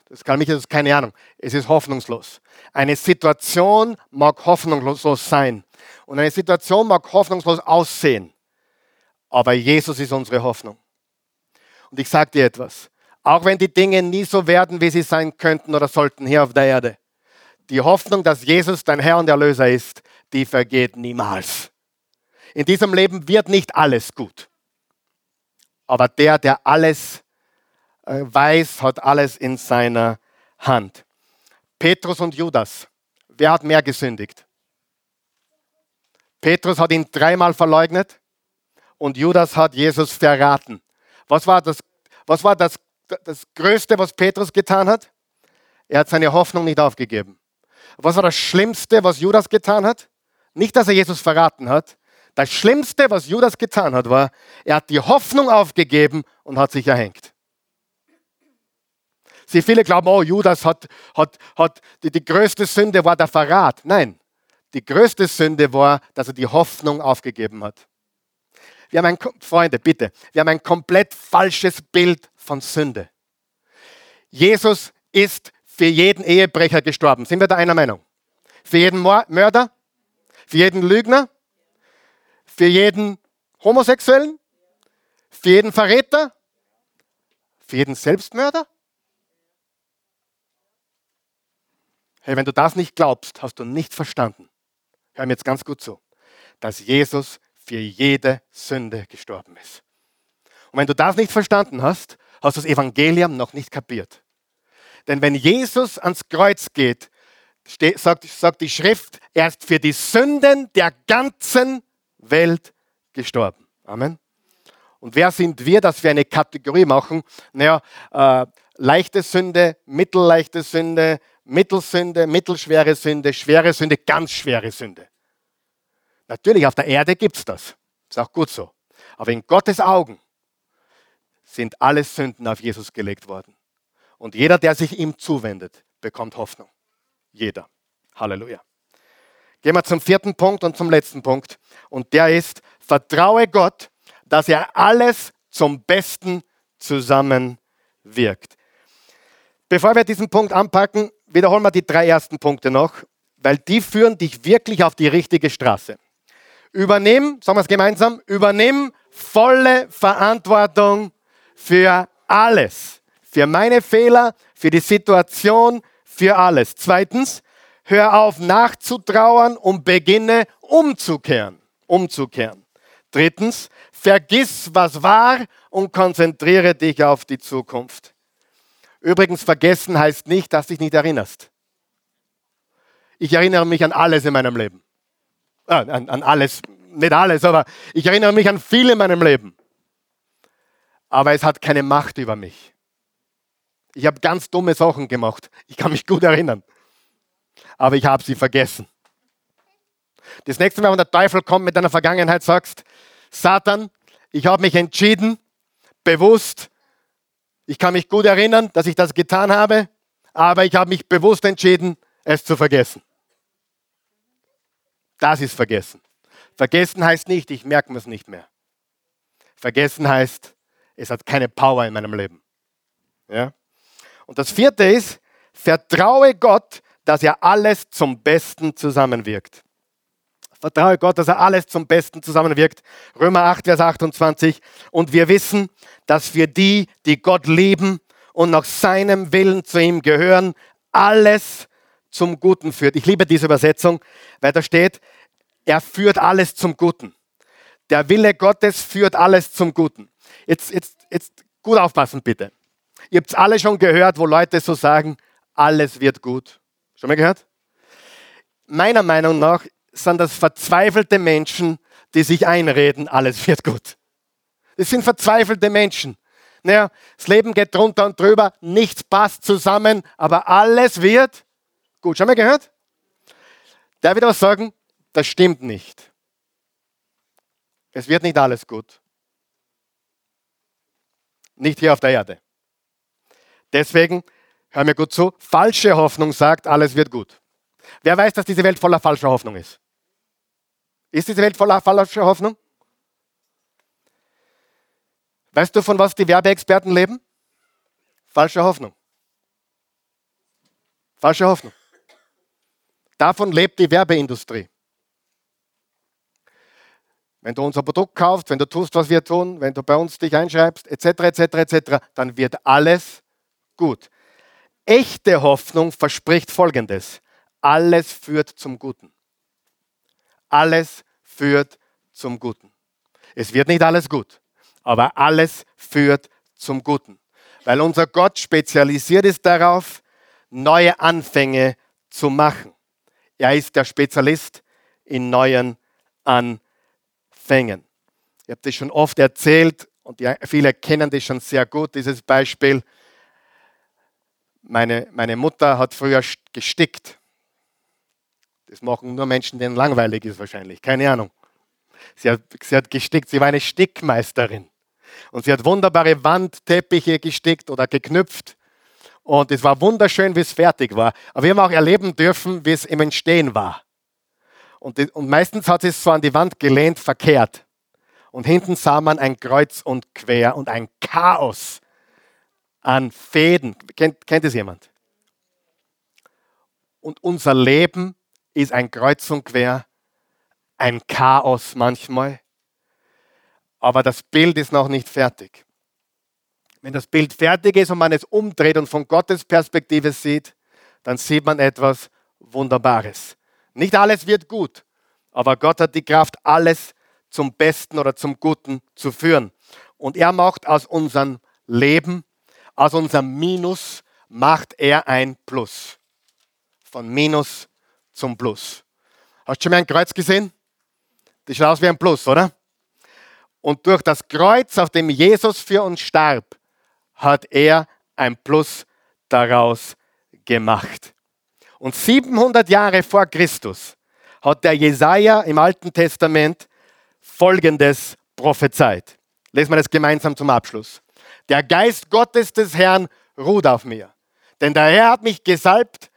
Das kann mich, das ist keine Ahnung. Es ist hoffnungslos. Eine Situation mag hoffnungslos sein. Und eine Situation mag hoffnungslos aussehen. Aber Jesus ist unsere Hoffnung. Und ich sage dir etwas. Auch wenn die Dinge nie so werden, wie sie sein könnten oder sollten hier auf der Erde, die Hoffnung, dass Jesus dein Herr und Erlöser ist, die vergeht niemals. In diesem Leben wird nicht alles gut. Aber der, der alles äh, weiß, hat alles in seiner Hand. Petrus und Judas. Wer hat mehr gesündigt? Petrus hat ihn dreimal verleugnet und Judas hat Jesus verraten. Was war das, was war das, das Größte, was Petrus getan hat? Er hat seine Hoffnung nicht aufgegeben. Was war das Schlimmste, was Judas getan hat? Nicht, dass er Jesus verraten hat. Das Schlimmste, was Judas getan hat, war, er hat die Hoffnung aufgegeben und hat sich erhängt. Sie viele glauben, oh, Judas hat, hat, hat die, die größte Sünde war der Verrat. Nein, die größte Sünde war, dass er die Hoffnung aufgegeben hat. Wir haben ein, Freunde, bitte, wir haben ein komplett falsches Bild von Sünde. Jesus ist für jeden Ehebrecher gestorben. Sind wir da einer Meinung? Für jeden Mörder? Für jeden Lügner? Für jeden Homosexuellen? Für jeden Verräter? Für jeden Selbstmörder? Hey, wenn du das nicht glaubst, hast du nicht verstanden. Hör mir jetzt ganz gut zu, dass Jesus für jede Sünde gestorben ist. Und wenn du das nicht verstanden hast, hast du das Evangelium noch nicht kapiert. Denn wenn Jesus ans Kreuz geht, sagt, sagt die Schrift, er ist für die Sünden der ganzen Welt gestorben. Amen. Und wer sind wir, dass wir eine Kategorie machen? Naja, äh, leichte Sünde, mittelleichte Sünde, Mittelsünde, mittelschwere Sünde, schwere Sünde, ganz schwere Sünde. Natürlich, auf der Erde gibt es das. Ist auch gut so. Aber in Gottes Augen sind alle Sünden auf Jesus gelegt worden. Und jeder, der sich ihm zuwendet, bekommt Hoffnung. Jeder. Halleluja. Gehen wir zum vierten Punkt und zum letzten Punkt. Und der ist, vertraue Gott, dass er alles zum Besten zusammenwirkt. Bevor wir diesen Punkt anpacken, wiederholen wir die drei ersten Punkte noch, weil die führen dich wirklich auf die richtige Straße. Übernimm, sagen wir es gemeinsam, übernimm volle Verantwortung für alles. Für meine Fehler, für die Situation, für alles. Zweitens, hör auf nachzutrauern und beginne umzukehren. Umzukehren. Drittens, vergiss, was war und konzentriere dich auf die Zukunft. Übrigens, vergessen heißt nicht, dass du dich nicht erinnerst. Ich erinnere mich an alles in meinem Leben. Ah, an, an alles, nicht alles, aber ich erinnere mich an viel in meinem Leben. Aber es hat keine Macht über mich. Ich habe ganz dumme Sachen gemacht. Ich kann mich gut erinnern. Aber ich habe sie vergessen. Das nächste Mal, wenn der Teufel kommt mit deiner Vergangenheit, sagst, Satan, ich habe mich entschieden, bewusst, ich kann mich gut erinnern, dass ich das getan habe, aber ich habe mich bewusst entschieden, es zu vergessen. Das ist vergessen. Vergessen heißt nicht, ich merke mir es nicht mehr. Vergessen heißt, es hat keine Power in meinem Leben. Ja? Und das vierte ist, vertraue Gott, dass er alles zum Besten zusammenwirkt. Vertraue Gott, dass er alles zum Besten zusammenwirkt. Römer 8, Vers 28. Und wir wissen, dass für die, die Gott lieben und nach seinem Willen zu ihm gehören, alles zum Guten führt. Ich liebe diese Übersetzung, weil da steht, er führt alles zum Guten. Der Wille Gottes führt alles zum Guten. Jetzt, jetzt, jetzt gut aufpassen, bitte. Ihr habt es alle schon gehört, wo Leute so sagen, alles wird gut. Schon mal gehört? Meiner Meinung nach sind das verzweifelte Menschen, die sich einreden, alles wird gut. Das sind verzweifelte Menschen. Naja, das Leben geht drunter und drüber, nichts passt zusammen, aber alles wird gut. Schon mal gehört? Darf ich was sagen? Das stimmt nicht. Es wird nicht alles gut. Nicht hier auf der Erde. Deswegen, hör mir gut zu, falsche Hoffnung sagt, alles wird gut. Wer weiß, dass diese Welt voller falscher Hoffnung ist? Ist diese Welt voller falscher Hoffnung? Weißt du, von was die Werbeexperten leben? Falsche Hoffnung. Falsche Hoffnung. Davon lebt die Werbeindustrie. Wenn du unser Produkt kaufst, wenn du tust, was wir tun, wenn du bei uns dich einschreibst, etc., etc., etc., dann wird alles gut. Echte Hoffnung verspricht Folgendes. Alles führt zum Guten. Alles führt zum Guten. Es wird nicht alles gut, aber alles führt zum Guten. Weil unser Gott spezialisiert ist darauf, neue Anfänge zu machen. Er ist der Spezialist in neuen Anfängen. Ich habe das schon oft erzählt und viele kennen das schon sehr gut, dieses Beispiel. Meine, meine Mutter hat früher gestickt. Das machen nur Menschen, denen langweilig ist wahrscheinlich. Keine Ahnung. Sie hat, sie hat gestickt, sie war eine Stickmeisterin. Und sie hat wunderbare Wandteppiche gestickt oder geknüpft. Und es war wunderschön, wie es fertig war. Aber wir haben auch erleben dürfen, wie es im Entstehen war. Und, und meistens hat es so an die Wand gelehnt, verkehrt. Und hinten sah man ein Kreuz und Quer und ein Chaos an Fäden. Kennt, kennt es jemand? Und unser Leben ist ein Kreuz und Quer, ein Chaos manchmal. Aber das Bild ist noch nicht fertig. Wenn das Bild fertig ist und man es umdreht und von Gottes Perspektive sieht, dann sieht man etwas Wunderbares. Nicht alles wird gut, aber Gott hat die Kraft, alles zum Besten oder zum Guten zu führen. Und er macht aus unserem Leben, aus unserem Minus, macht er ein Plus. Von Minus zum Plus. Hast du schon mal ein Kreuz gesehen? Das schaut aus wie ein Plus, oder? Und durch das Kreuz, auf dem Jesus für uns starb, hat er ein Plus daraus gemacht. Und 700 Jahre vor Christus hat der Jesaja im Alten Testament Folgendes prophezeit. Lesen wir das gemeinsam zum Abschluss. Der Geist Gottes des Herrn ruht auf mir, denn der Herr hat mich gesalbt,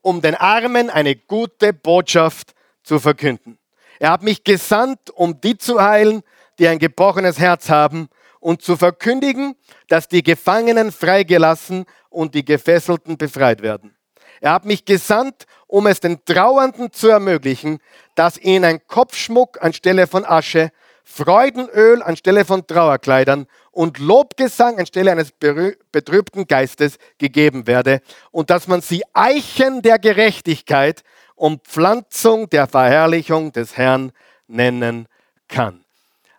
um den Armen eine gute Botschaft zu verkünden. Er hat mich gesandt, um die zu heilen, die ein gebrochenes Herz haben, und zu verkündigen, dass die Gefangenen freigelassen und die Gefesselten befreit werden. Er hat mich gesandt, um es den Trauernden zu ermöglichen, dass ihnen ein Kopfschmuck anstelle von Asche, Freudenöl anstelle von Trauerkleidern und Lobgesang anstelle eines betrübten Geistes gegeben werde und dass man sie Eichen der Gerechtigkeit und Pflanzung der Verherrlichung des Herrn nennen kann.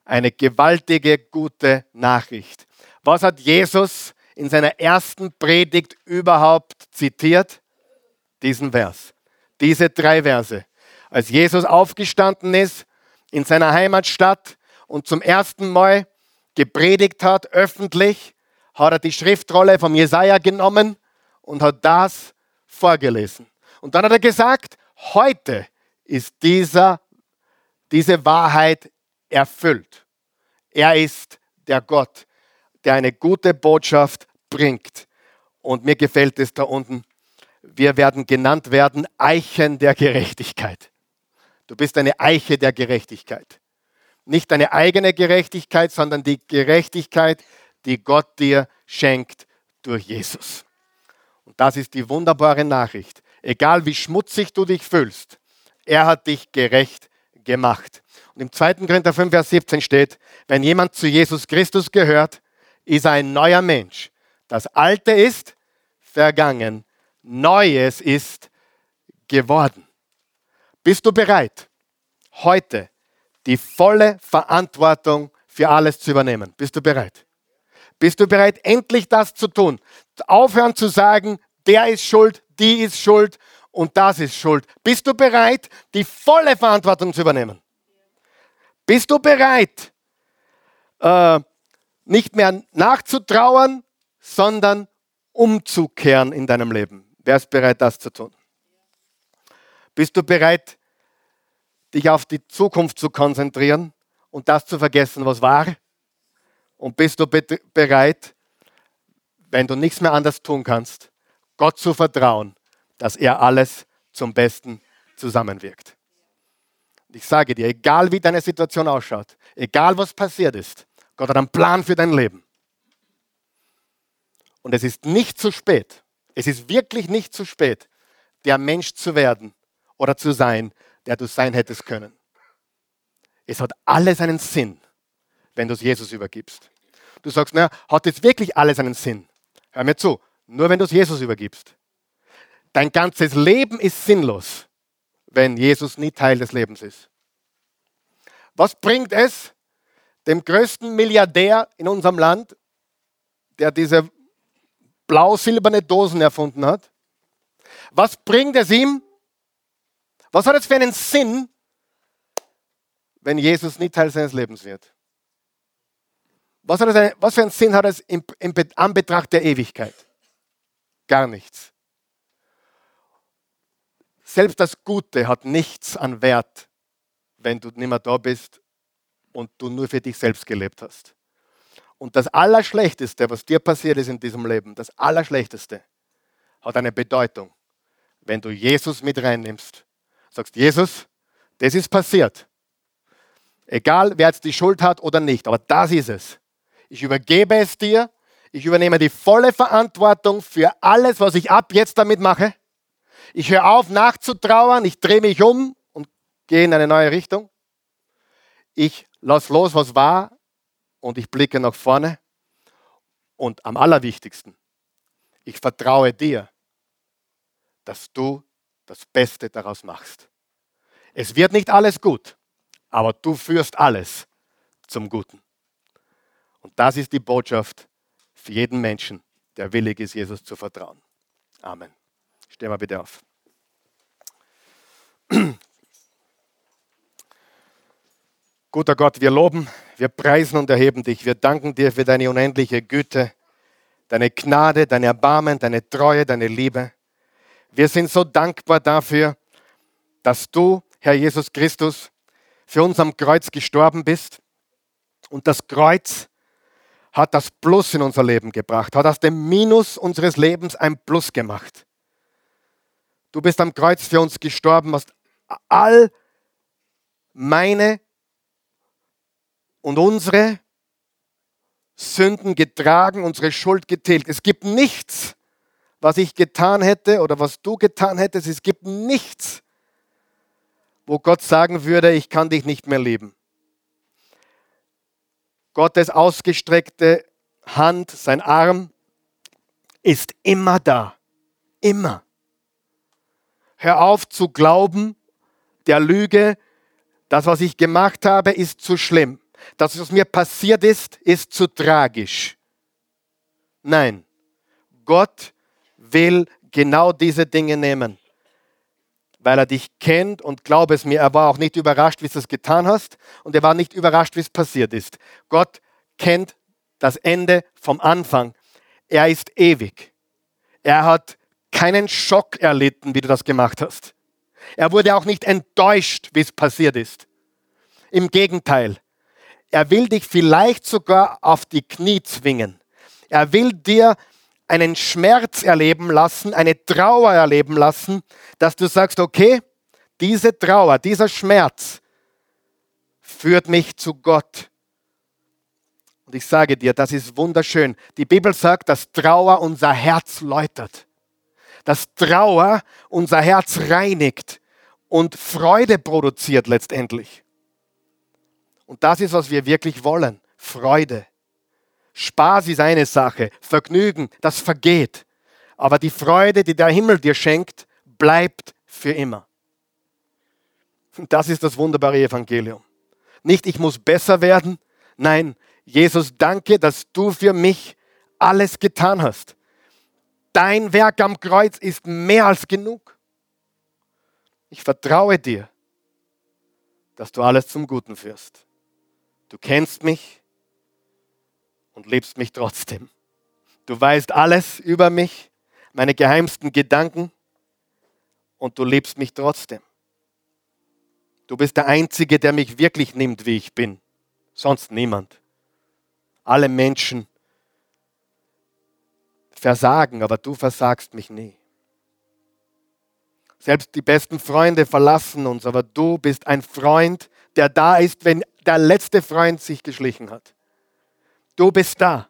Eine gewaltige, gute Nachricht. Was hat Jesus in seiner ersten Predigt überhaupt zitiert? diesen Vers, diese drei Verse. Als Jesus aufgestanden ist in seiner Heimatstadt und zum ersten Mal gepredigt hat, öffentlich, hat er die Schriftrolle vom Jesaja genommen und hat das vorgelesen. Und dann hat er gesagt, heute ist dieser, diese Wahrheit erfüllt. Er ist der Gott, der eine gute Botschaft bringt. Und mir gefällt es da unten, wir werden genannt werden Eichen der Gerechtigkeit. Du bist eine Eiche der Gerechtigkeit. Nicht deine eigene Gerechtigkeit, sondern die Gerechtigkeit, die Gott dir schenkt durch Jesus. Und das ist die wunderbare Nachricht. Egal wie schmutzig du dich fühlst, er hat dich gerecht gemacht. Und im 2. Korinther 5, Vers 17 steht, wenn jemand zu Jesus Christus gehört, ist er ein neuer Mensch. Das Alte ist vergangen Neues ist geworden. Bist du bereit, heute die volle Verantwortung für alles zu übernehmen? Bist du bereit? Bist du bereit, endlich das zu tun? Aufhören zu sagen, der ist schuld, die ist schuld und das ist schuld. Bist du bereit, die volle Verantwortung zu übernehmen? Bist du bereit, äh, nicht mehr nachzutrauern, sondern umzukehren in deinem Leben? Wer ist bereit, das zu tun? Bist du bereit, dich auf die Zukunft zu konzentrieren und das zu vergessen, was war? Und bist du bereit, wenn du nichts mehr anders tun kannst, Gott zu vertrauen, dass er alles zum Besten zusammenwirkt? Ich sage dir, egal wie deine Situation ausschaut, egal was passiert ist, Gott hat einen Plan für dein Leben. Und es ist nicht zu spät, es ist wirklich nicht zu spät, der Mensch zu werden oder zu sein, der du sein hättest können. Es hat alles einen Sinn, wenn du es Jesus übergibst. Du sagst, naja, hat jetzt wirklich alles einen Sinn? Hör mir zu, nur wenn du es Jesus übergibst. Dein ganzes Leben ist sinnlos, wenn Jesus nie Teil des Lebens ist. Was bringt es dem größten Milliardär in unserem Land, der diese blau-silberne Dosen erfunden hat? Was bringt es ihm? Was hat es für einen Sinn, wenn Jesus nicht Teil seines Lebens wird? Was, hat es, was für einen Sinn hat es im, im Anbetracht der Ewigkeit? Gar nichts. Selbst das Gute hat nichts an Wert, wenn du nicht mehr da bist und du nur für dich selbst gelebt hast. Und das Allerschlechteste, was dir passiert ist in diesem Leben, das Allerschlechteste, hat eine Bedeutung. Wenn du Jesus mit reinnimmst, sagst, Jesus, das ist passiert. Egal, wer jetzt die Schuld hat oder nicht, aber das ist es. Ich übergebe es dir. Ich übernehme die volle Verantwortung für alles, was ich ab jetzt damit mache. Ich höre auf nachzutrauern. Ich drehe mich um und gehe in eine neue Richtung. Ich lasse los, was war und ich blicke nach vorne. Und am allerwichtigsten, ich vertraue dir, dass du das Beste daraus machst. Es wird nicht alles gut, aber du führst alles zum Guten. Und das ist die Botschaft für jeden Menschen, der willig ist, Jesus zu vertrauen. Amen. Steh mal bitte auf. Guter Gott, wir loben, wir preisen und erheben dich. Wir danken dir für deine unendliche Güte, deine Gnade, dein Erbarmen, deine Treue, deine Liebe. Wir sind so dankbar dafür, dass du, Herr Jesus Christus, für uns am Kreuz gestorben bist. Und das Kreuz hat das Plus in unser Leben gebracht, hat aus dem Minus unseres Lebens ein Plus gemacht. Du bist am Kreuz für uns gestorben, hast all meine und unsere Sünden getragen, unsere Schuld getilgt. Es gibt nichts, was ich getan hätte oder was du getan hättest. Es gibt nichts, wo Gott sagen würde, ich kann dich nicht mehr lieben. Gottes ausgestreckte Hand, sein Arm ist immer da. Immer. Hör auf zu glauben, der Lüge, das, was ich gemacht habe, ist zu schlimm. Das, was mir passiert ist, ist zu tragisch. Nein, Gott will genau diese Dinge nehmen, weil er dich kennt und glaube es mir, er war auch nicht überrascht, wie du es getan hast und er war nicht überrascht, wie es passiert ist. Gott kennt das Ende vom Anfang. Er ist ewig. Er hat keinen Schock erlitten, wie du das gemacht hast. Er wurde auch nicht enttäuscht, wie es passiert ist. Im Gegenteil, er will dich vielleicht sogar auf die Knie zwingen. Er will dir einen Schmerz erleben lassen, eine Trauer erleben lassen, dass du sagst, okay, diese Trauer, dieser Schmerz führt mich zu Gott. Und ich sage dir, das ist wunderschön. Die Bibel sagt, dass Trauer unser Herz läutert. Dass Trauer unser Herz reinigt und Freude produziert letztendlich. Und das ist, was wir wirklich wollen. Freude. Spaß ist eine Sache, Vergnügen, das vergeht. Aber die Freude, die der Himmel dir schenkt, bleibt für immer. Und das ist das wunderbare Evangelium. Nicht, ich muss besser werden. Nein, Jesus, danke, dass du für mich alles getan hast. Dein Werk am Kreuz ist mehr als genug. Ich vertraue dir, dass du alles zum Guten führst. Du kennst mich, und liebst mich trotzdem. Du weißt alles über mich, meine geheimsten Gedanken und du liebst mich trotzdem. Du bist der Einzige, der mich wirklich nimmt, wie ich bin. Sonst niemand. Alle Menschen versagen, aber du versagst mich nie. Selbst die besten Freunde verlassen uns, aber du bist ein Freund, der da ist, wenn der letzte Freund sich geschlichen hat. Du bist da,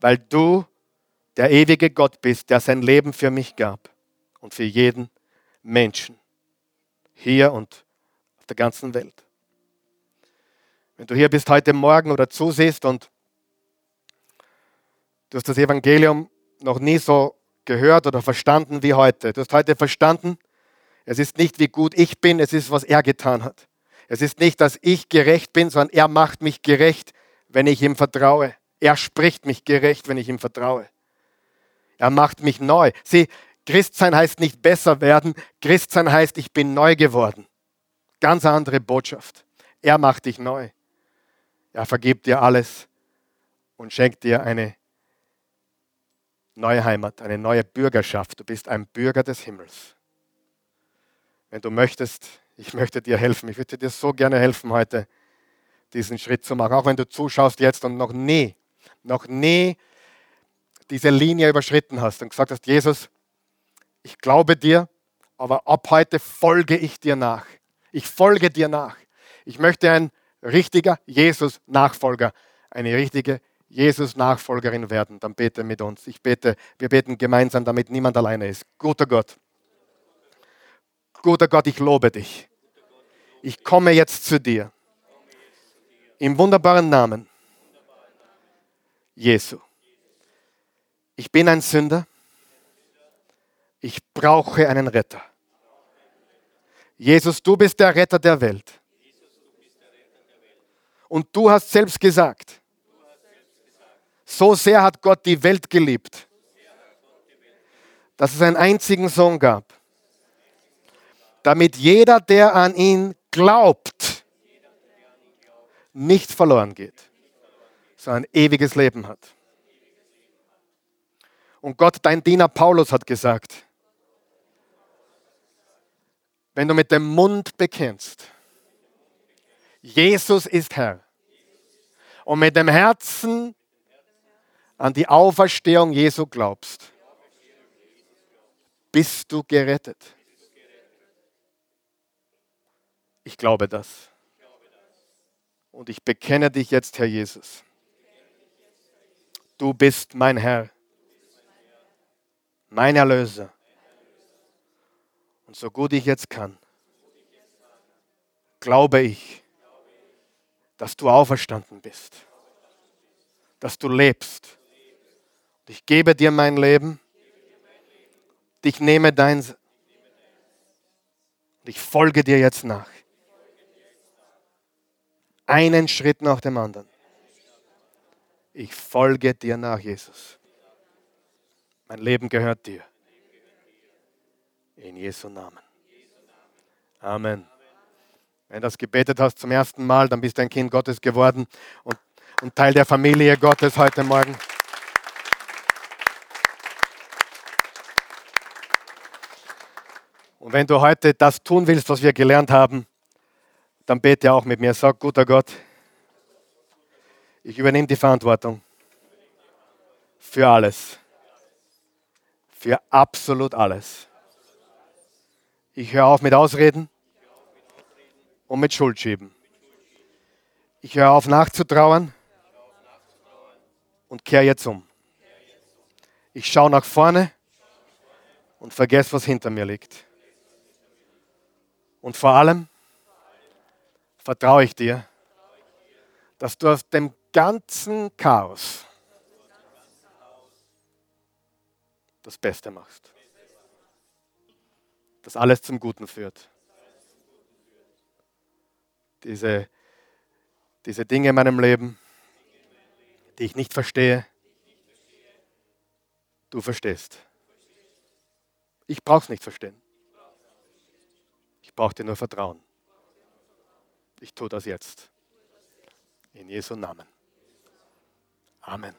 weil du der ewige Gott bist, der sein Leben für mich gab und für jeden Menschen hier und auf der ganzen Welt. Wenn du hier bist heute Morgen oder zusiehst und du hast das Evangelium noch nie so gehört oder verstanden wie heute. Du hast heute verstanden, es ist nicht wie gut ich bin, es ist, was er getan hat. Es ist nicht, dass ich gerecht bin, sondern er macht mich gerecht wenn ich ihm vertraue. Er spricht mich gerecht, wenn ich ihm vertraue. Er macht mich neu. Sieh, Christsein heißt nicht besser werden. Christsein heißt, ich bin neu geworden. Ganz andere Botschaft. Er macht dich neu. Er vergibt dir alles und schenkt dir eine neue Heimat, eine neue Bürgerschaft. Du bist ein Bürger des Himmels. Wenn du möchtest, ich möchte dir helfen. Ich würde dir so gerne helfen heute diesen Schritt zu machen. Auch wenn du zuschaust jetzt und noch nie, noch nie diese Linie überschritten hast und gesagt hast, Jesus, ich glaube dir, aber ab heute folge ich dir nach. Ich folge dir nach. Ich möchte ein richtiger Jesus-Nachfolger, eine richtige Jesus-Nachfolgerin werden. Dann bete mit uns. Ich bete, wir beten gemeinsam, damit niemand alleine ist. Guter Gott, guter Gott, ich lobe dich. Ich komme jetzt zu dir im wunderbaren Namen Jesu. Ich bin ein Sünder. Ich brauche einen Retter. Jesus, du bist der Retter der Welt. Und du hast selbst gesagt, so sehr hat Gott die Welt geliebt, dass es einen einzigen Sohn gab, damit jeder, der an ihn glaubt, nicht verloren geht, sondern ewiges Leben hat. Und Gott, dein Diener Paulus hat gesagt, wenn du mit dem Mund bekennst, Jesus ist Herr, und mit dem Herzen an die Auferstehung Jesu glaubst, bist du gerettet. Ich glaube das. Und ich bekenne dich jetzt, Herr Jesus. Du bist mein Herr, mein Erlöser. Und so gut ich jetzt kann, glaube ich, dass du auferstanden bist, dass du lebst. Ich gebe dir mein Leben, ich nehme dein und ich folge dir jetzt nach. Einen Schritt nach dem anderen. Ich folge dir nach, Jesus. Mein Leben gehört dir. In Jesu Namen. Amen. Wenn du das gebetet hast zum ersten Mal, dann bist du ein Kind Gottes geworden und, und Teil der Familie Gottes heute Morgen. Und wenn du heute das tun willst, was wir gelernt haben, dann bete auch mit mir. Sag, guter Gott, ich übernehme die Verantwortung für alles. Für absolut alles. Ich höre auf mit Ausreden und mit Schuld schieben. Ich höre auf nachzutrauern und kehre jetzt um. Ich schaue nach vorne und vergesse, was hinter mir liegt. Und vor allem vertraue ich dir, dass du aus dem ganzen Chaos das Beste machst das alles zum Guten führt. Diese, diese Dinge in meinem Leben, die ich nicht verstehe, du verstehst. Ich brauche es nicht verstehen. Ich brauche dir nur Vertrauen. Ich tue das jetzt. In Jesu Namen. Amen.